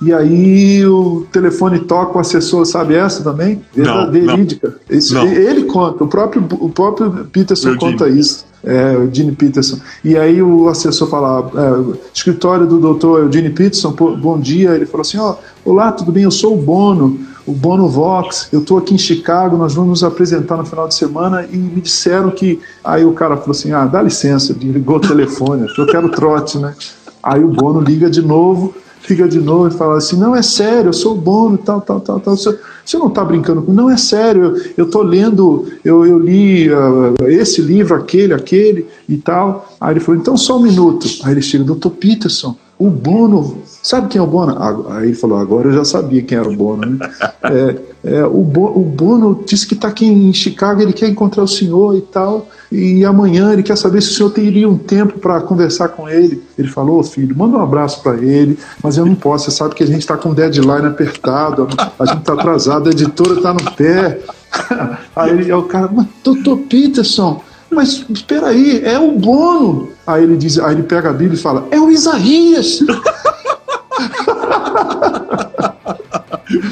E aí o telefone toca, o assessor sabe essa também? Não, verídica. Isso, Não. Ele conta, o próprio, o próprio Peterson Eugene. conta isso. É, o Gene Peterson. E aí o assessor fala, é, escritório do doutor Eugene Peterson, bom dia. Ele falou assim, ó, olá, tudo bem? Eu sou o Bono, o Bono Vox. Eu estou aqui em Chicago, nós vamos nos apresentar no final de semana e me disseram que... Aí o cara falou assim, ah, dá licença, ligou o telefone, eu quero trote, né? Aí o Bono liga de novo, liga de novo e fala assim, não, é sério, eu sou o Bono, tal, tal, tal, tal. Você, você não está brincando comigo? Não, é sério, eu estou lendo, eu, eu li uh, esse livro, aquele, aquele e tal. Aí ele falou, então só um minuto. Aí ele chega, doutor Peterson, o Bono, sabe quem é o Bono? Aí ele falou, agora eu já sabia quem era o Bono, né? <laughs> É, é, o, Bo, o Bono disse que está aqui em Chicago, ele quer encontrar o senhor e tal, e amanhã ele quer saber se o senhor teria um tempo para conversar com ele. Ele falou, oh, filho, manda um abraço para ele, mas eu não posso, você sabe que a gente está com deadline apertado, a gente está atrasado, a editora está no pé. <laughs> Aí ele, o cara, mas doutor Peterson, mas espera aí, é o Bono. Aí ele diz, aí ele pega a Bíblia e fala, é o Isaías. <laughs>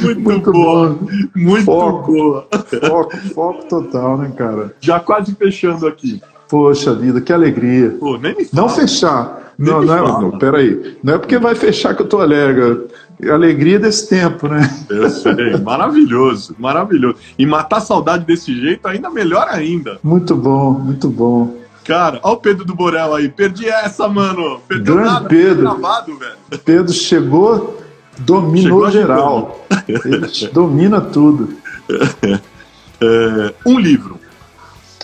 Muito, Muito boa. bom. Muito Foco. boa. Foco, foco total, né, cara? Já quase fechando aqui. Poxa vida, que alegria. Pô, nem me Não fala. fechar. Não, não, é, fala. não, peraí. Não é porque vai fechar que eu tô alegre. É a alegria desse tempo, né? Eu sei, maravilhoso, maravilhoso. E matar saudade desse jeito, ainda melhor ainda. Muito bom, muito bom. Cara, olha o Pedro do Borel aí. Perdi essa, mano. Perdeu Grande nada. Pedro. Gravado, velho. Pedro chegou, dominou Chegou geral. Ele domina tudo. <laughs> É, um livro.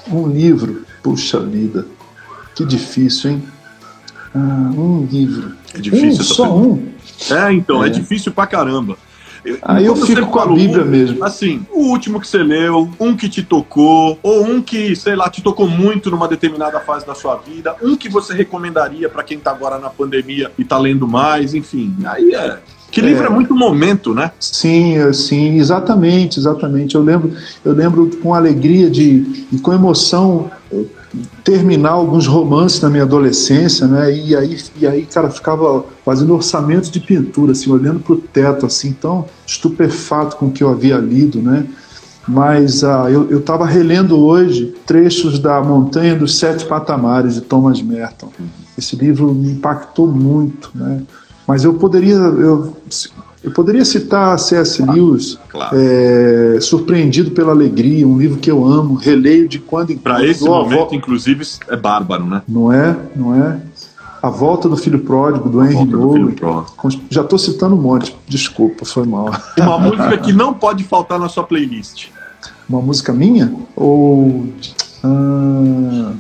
Um livro, puxa vida, que difícil, hein? Ah, um livro. É difícil um, só pergunta. um. É, então, é, É. difícil pra caramba. Aí eu fico com a Bíblia um- mesmo. Assim, o último que você leu, um que te tocou, ou um que, sei lá, te tocou muito numa determinada fase da sua vida, um que você recomendaria pra quem tá agora na pandemia e tá lendo mais, enfim. Aí é. Que livro é, É. muito momento, né? Sim, eh, sim, exatamente, exatamente. Eu lembro, eu lembro com alegria de e com emoção terminar alguns romances na minha adolescência, né? E aí, e aí, cara, ficava fazendo orçamento de pintura, assim, olhando para o teto, assim, tão estupefato com o que eu havia lido, né? Mas ah, eu estava relendo hoje trechos da Montanha dos Sete Patamares de Thomas Merton. Esse livro me impactou muito, né? Mas eu poderia eu, eu poderia citar C.S. Lewis, Claro. é, Surpreendido pela Alegria, um livro que eu amo, releio de quando em quando. esse dou a momento, vo- inclusive, é bárbaro, né? Não é? Não é? A Volta do Filho Pródigo, do Henry do Filho Nolan. Já estou citando um monte, desculpa, foi mal. Uma <laughs> música que não pode faltar na sua playlist. Uma música minha? Ou. Ah,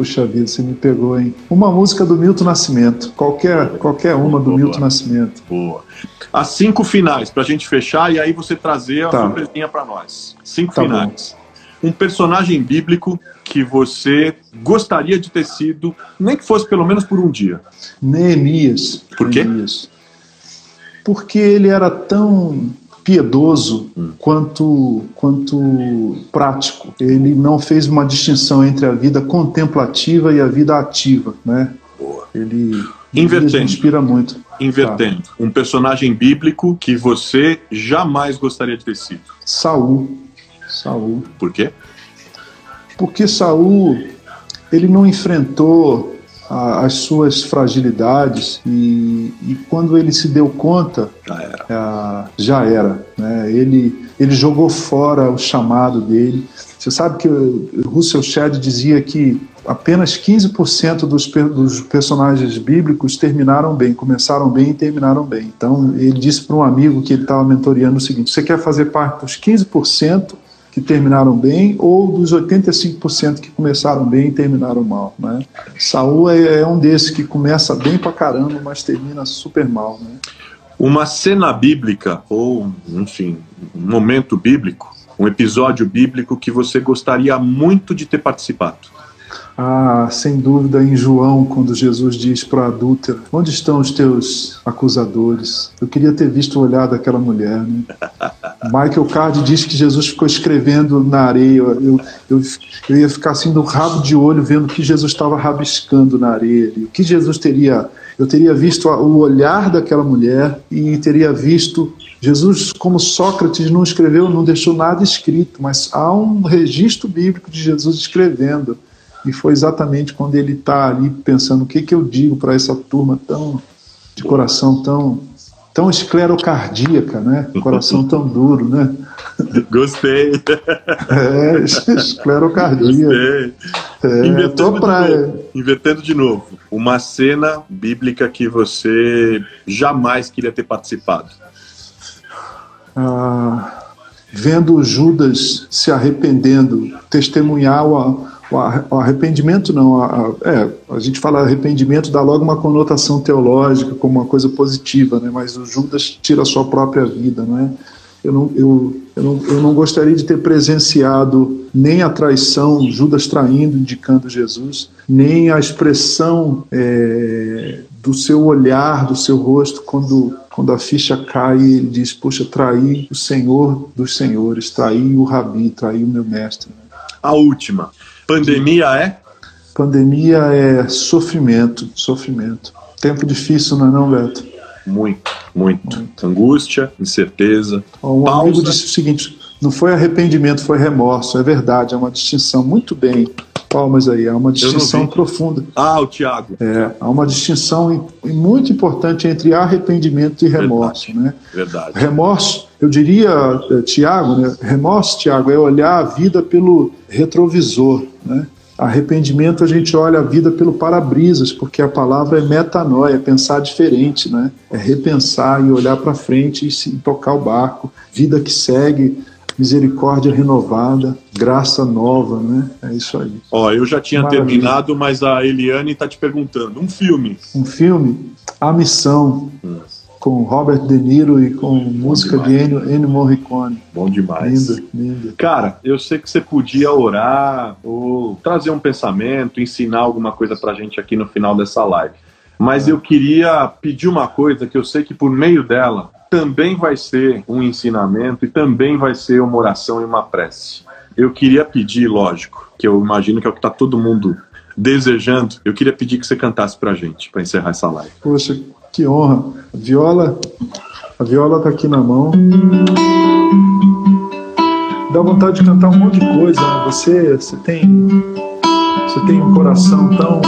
Puxa vida, você me pegou, hein? Uma música do Milton Nascimento. Qualquer, qualquer uma do Boa. Milton Nascimento. Boa. As cinco finais, pra gente fechar e aí você trazer a Tá. surpresinha pra nós. Cinco Tá finais. Um personagem bíblico que você gostaria de ter sido, nem que fosse pelo menos por um dia. Neemias. Por quê? Neemias. Porque ele era tão piedoso Hum. quanto, quanto prático. Ele não fez uma distinção entre a vida contemplativa e a vida ativa, né? Boa. Ele Invertendo. Inspira muito. Invertendo. Um personagem bíblico que você jamais gostaria de ter sido. Saul. Saul. Por quê? Porque Saul ele não enfrentou a- as suas fragilidades e, e quando ele se deu conta Já era. ah, já era. Né? Ele, ele jogou fora o chamado dele. Você sabe que o Russell Shedd dizia que apenas 15% dos, dos personagens bíblicos terminaram bem, começaram bem e terminaram bem. Então ele disse para um amigo que ele estava mentoreando o seguinte: você quer fazer parte dos 15% que terminaram bem ou dos 85% que começaram bem e terminaram mal, né? Saul é, é um desses que começa bem pra caramba, mas termina super mal, né? Uma cena bíblica, ou, enfim, um momento bíblico, um episódio bíblico que você gostaria muito de ter participado. Ah, sem dúvida, em João, quando Jesus diz para a adúltera: Onde estão os teus acusadores? Eu queria ter visto o olhar daquela mulher. Né? <laughs> Michael Card diz que Jesus ficou escrevendo na areia. Eu, eu, eu ia ficar assim do rabo de olho vendo o que Jesus estava rabiscando na areia. O que Jesus teria. Eu teria visto o olhar daquela mulher e teria visto Jesus, como Sócrates, não escreveu, não deixou nada escrito, mas há um registro bíblico de Jesus escrevendo. E foi exatamente quando ele está ali pensando o que, que eu digo para essa turma tão de coração tão tão esclerocardíaca, né? Coração tão duro, né? <laughs> Gostei. É, esclerocardia. Gostei. É, Invertendo, de praia. novo, invertendo de novo, uma cena bíblica que você jamais queria ter participado. Ah, vendo Judas se arrependendo, testemunhar o, o arrependimento não, a, a, é, a gente fala arrependimento dá logo uma conotação teológica como uma coisa positiva, né? Mas o Judas tira a sua própria vida, não é? Eu não, eu, eu, não, eu não gostaria de ter presenciado nem a traição, Judas traindo, indicando Jesus, nem a expressão é, do seu olhar, do seu rosto, quando, quando a ficha cai e ele diz: Puxa, traí o Senhor dos Senhores, traí o Rabi, traí o meu mestre. A última. Pandemia é? Pandemia é sofrimento, sofrimento. Tempo difícil, não é não, Beto? Muito, muito. muito. Angústia, incerteza. Um pausa. amigo disse o seguinte: não foi arrependimento, foi remorso. É verdade, é uma distinção. Muito bem. Palmas aí, há uma distinção profunda. Ah, o Tiago. É, há uma distinção muito importante entre arrependimento e remorso. Verdade. Né? Verdade. Remorso, eu diria, Tiago, né? remorso, Tiago, é olhar a vida pelo retrovisor. Né? Arrependimento, a gente olha a vida pelo para-brisas, porque a palavra é metanoia, é pensar diferente, né? É repensar e olhar para frente e, se, tocar o barco. Vida que segue, misericórdia renovada, graça nova, né? É isso aí. Ó, eu já tinha Maravilha. terminado, mas a Eliane está te perguntando. Um filme. Um filme? A Missão. Hum com Robert De Niro e com Bom música demais. de Ennio, Ennio Morricone. Bom demais. Linda, linda. Cara, eu sei que você podia orar ou trazer um pensamento, ensinar alguma coisa pra gente aqui no final dessa live. Mas é. eu queria pedir uma coisa que eu sei que por meio dela também vai ser um ensinamento e também vai ser uma oração e uma prece. Eu queria pedir, lógico, que eu imagino que é o que está todo mundo desejando, eu queria pedir que você cantasse pra gente, para encerrar essa live. Poxa, que honra. A viola, a viola tá aqui na mão. Dá vontade de cantar um monte de coisa. Né? Você, você tem, você tem um coração tão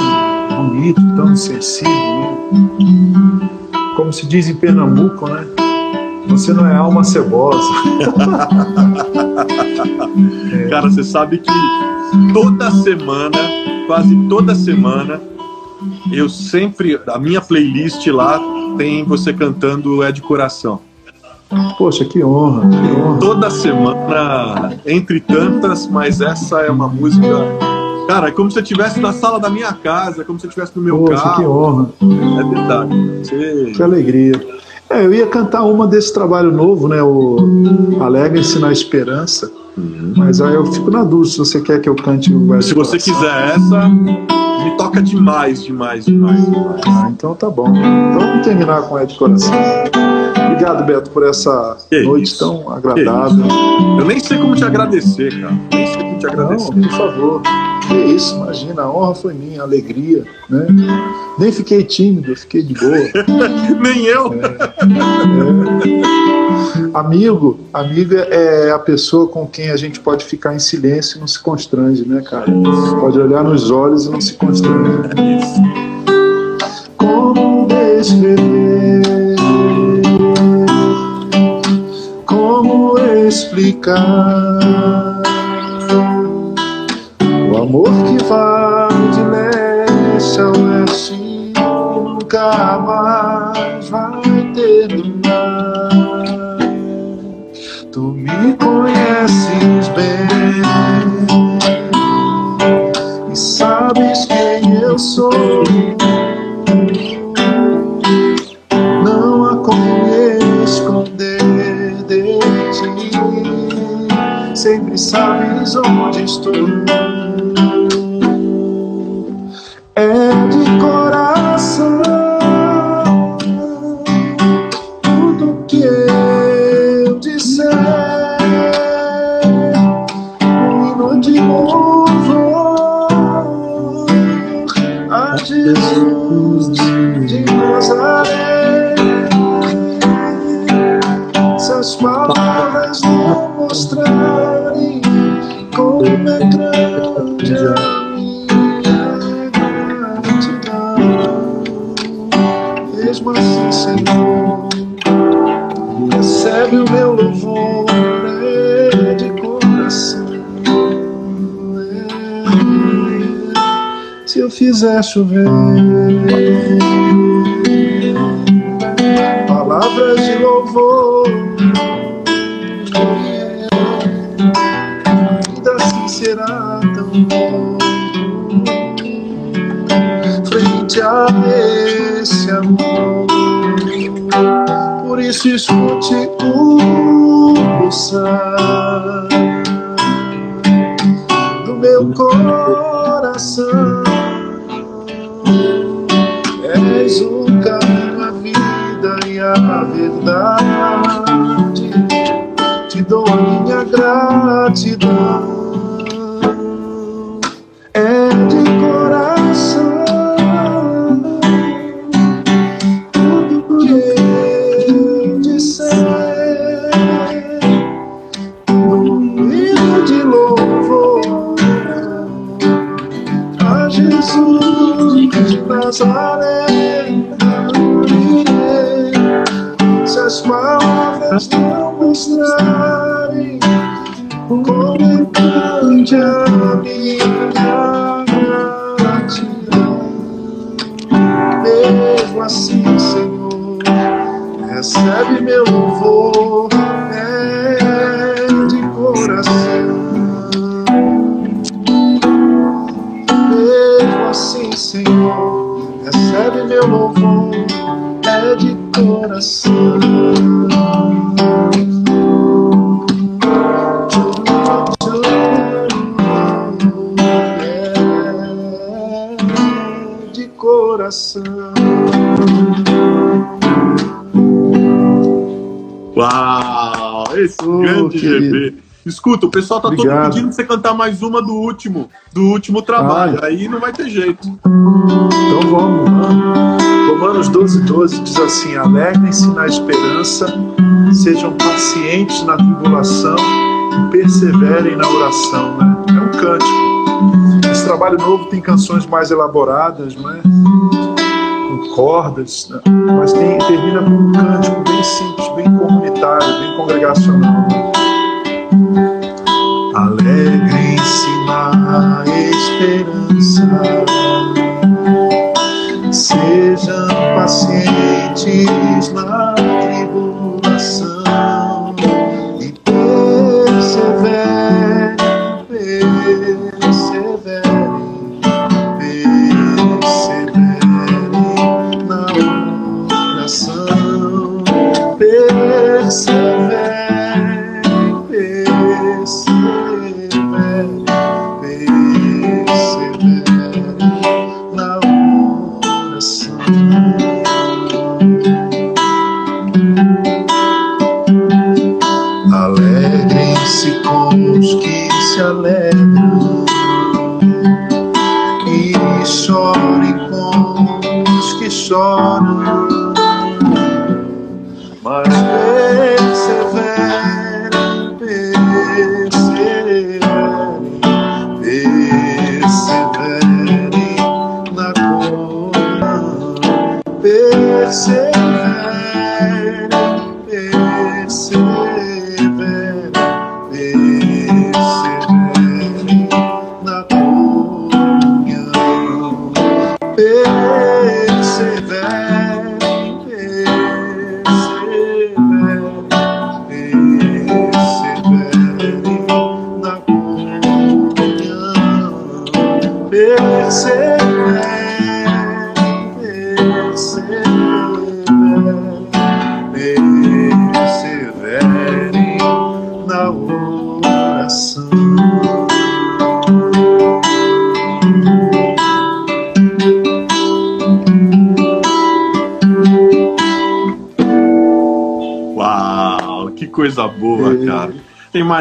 bonito, tão sensível. Né? Como se diz em Pernambuco, né? Você não é alma cebosa. é. <laughs> Cara, você sabe que toda semana, quase toda semana, eu sempre, a minha playlist lá tem você cantando É de Coração. Poxa, que honra, que honra. Toda semana, entre tantas, mas essa é uma música. Cara, é como se eu estivesse na sala da minha casa, é como se eu estivesse no meu Poxa, carro. que honra. É verdade. Você... Que alegria. É, eu ia cantar uma desse trabalho novo, né? O Alegre-se na Esperança. Uhum. Mas aí eu fico na dúvida se você quer que eu cante o Se você quiser essa, me toca demais, demais, demais, demais. Ah, então tá bom. Então vamos terminar com Ed Coração. Obrigado, Beto, por essa que noite isso? tão agradável. Eu nem sei como te agradecer, cara. Nem sei como te agradecer. Não, por favor. Que isso, imagina, a honra foi minha, a alegria, né? Nem fiquei tímido, fiquei de boa. <laughs> nem eu. É, é. Amigo, amigo é a pessoa com quem a gente pode ficar em silêncio e não se constrange, né, cara? Pode olhar nos olhos e não se constrange. Como descrever? Como explicar? Conheces bem e sabes quem eu sou. Não há como me esconder de ti. Sempre sabes onde estou. coração. Mesmo assim, Senhor, recebe o meu louvor de coração. Se eu fizer chover palavras de louvor, será tão bom frente a esse amor. Por isso escute o pulsar do meu coração. És o caminho, a vida e a verdade. Te dou a minha gratidão. Mesmo assim, Senhor, recebe meu louvor é de coração. Mesmo assim, Senhor, recebe meu louvor, é de coração. Esse Oh, grande querido. GB. Escuta, o pessoal tá todo Obrigado. pedindo pra você cantar mais uma do último, do último trabalho. Ah. Aí não vai ter jeito. Então vamos. Romanos 12, 12 diz assim: Alegrem-se na esperança, sejam pacientes na tribulação e perseverem na oração. Né? É um cântico. Esse trabalho novo tem canções mais elaboradas, não é? Com cordas, né? mas tem, termina com um cântico bem simples, bem comunitário, bem congregacional. Alegrem-se na esperança. Sejam pacientes na os que choram. Mas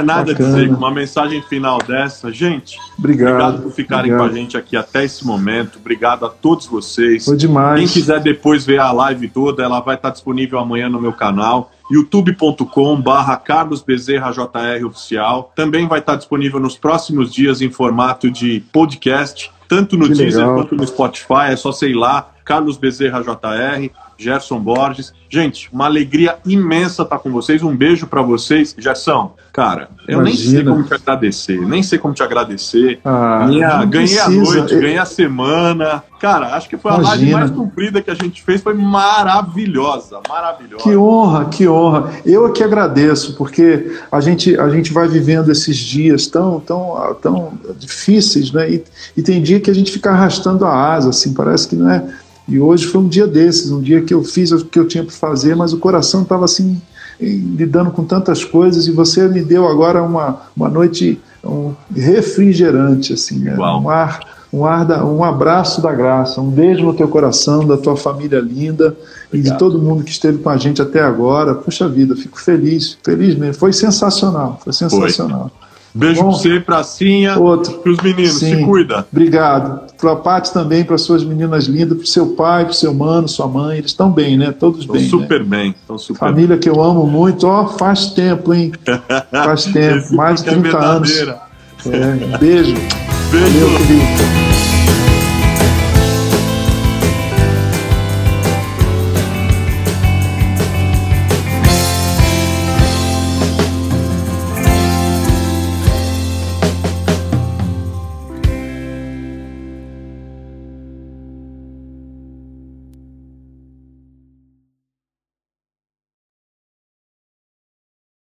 mais nada Bacana. a dizer. Uma mensagem final dessa. Gente, obrigado, obrigado por ficarem obrigado. com a gente aqui até esse momento. Obrigado a todos vocês. Foi demais. Quem quiser depois ver a live toda, ela vai estar disponível amanhã no meu canal youtube.com barra Carlos Bezerra JR Oficial. Também vai estar disponível nos próximos dias em formato de podcast, tanto no que Deezer legal. quanto no Spotify. É só sei lá, Carlos Bezerra JR. Gerson Borges. Gente, uma alegria imensa estar com vocês. Um beijo para vocês. Gerson, cara, eu Imagina. nem sei como te agradecer. Nem sei como te agradecer. Ah, Minha, ganhei precisa. a noite, ganhei a semana. Cara, acho que foi Imagina. a live mais comprida que a gente fez. Foi maravilhosa, maravilhosa. Que honra, que honra. Eu que agradeço, porque a gente, a gente vai vivendo esses dias tão, tão, tão difíceis, né? E, e tem dia que a gente fica arrastando a asa, assim, parece que não é e hoje foi um dia desses, um dia que eu fiz o que eu tinha para fazer, mas o coração estava assim, lidando com tantas coisas, e você me deu agora uma, uma noite um refrigerante, assim, né? um ar, um, ar da, um abraço da graça, um beijo no teu coração, da tua família linda Obrigado. e de todo mundo que esteve com a gente até agora. Puxa vida, fico feliz, feliz mesmo. Foi sensacional, foi sensacional. Foi. Beijo pra você, pracinha. Outro. Pros meninos, Sim. se cuida. Obrigado. Pra Paty também, para suas meninas lindas, pro seu pai, pro seu mano, sua mãe. Eles estão bem, né? Todos tão bem. Super né? bem. Super Família que eu amo muito. Ó, faz tempo, hein? <laughs> Faz tempo. Mais de 30 é anos. É, beijo. Beijo. Valeu, querido.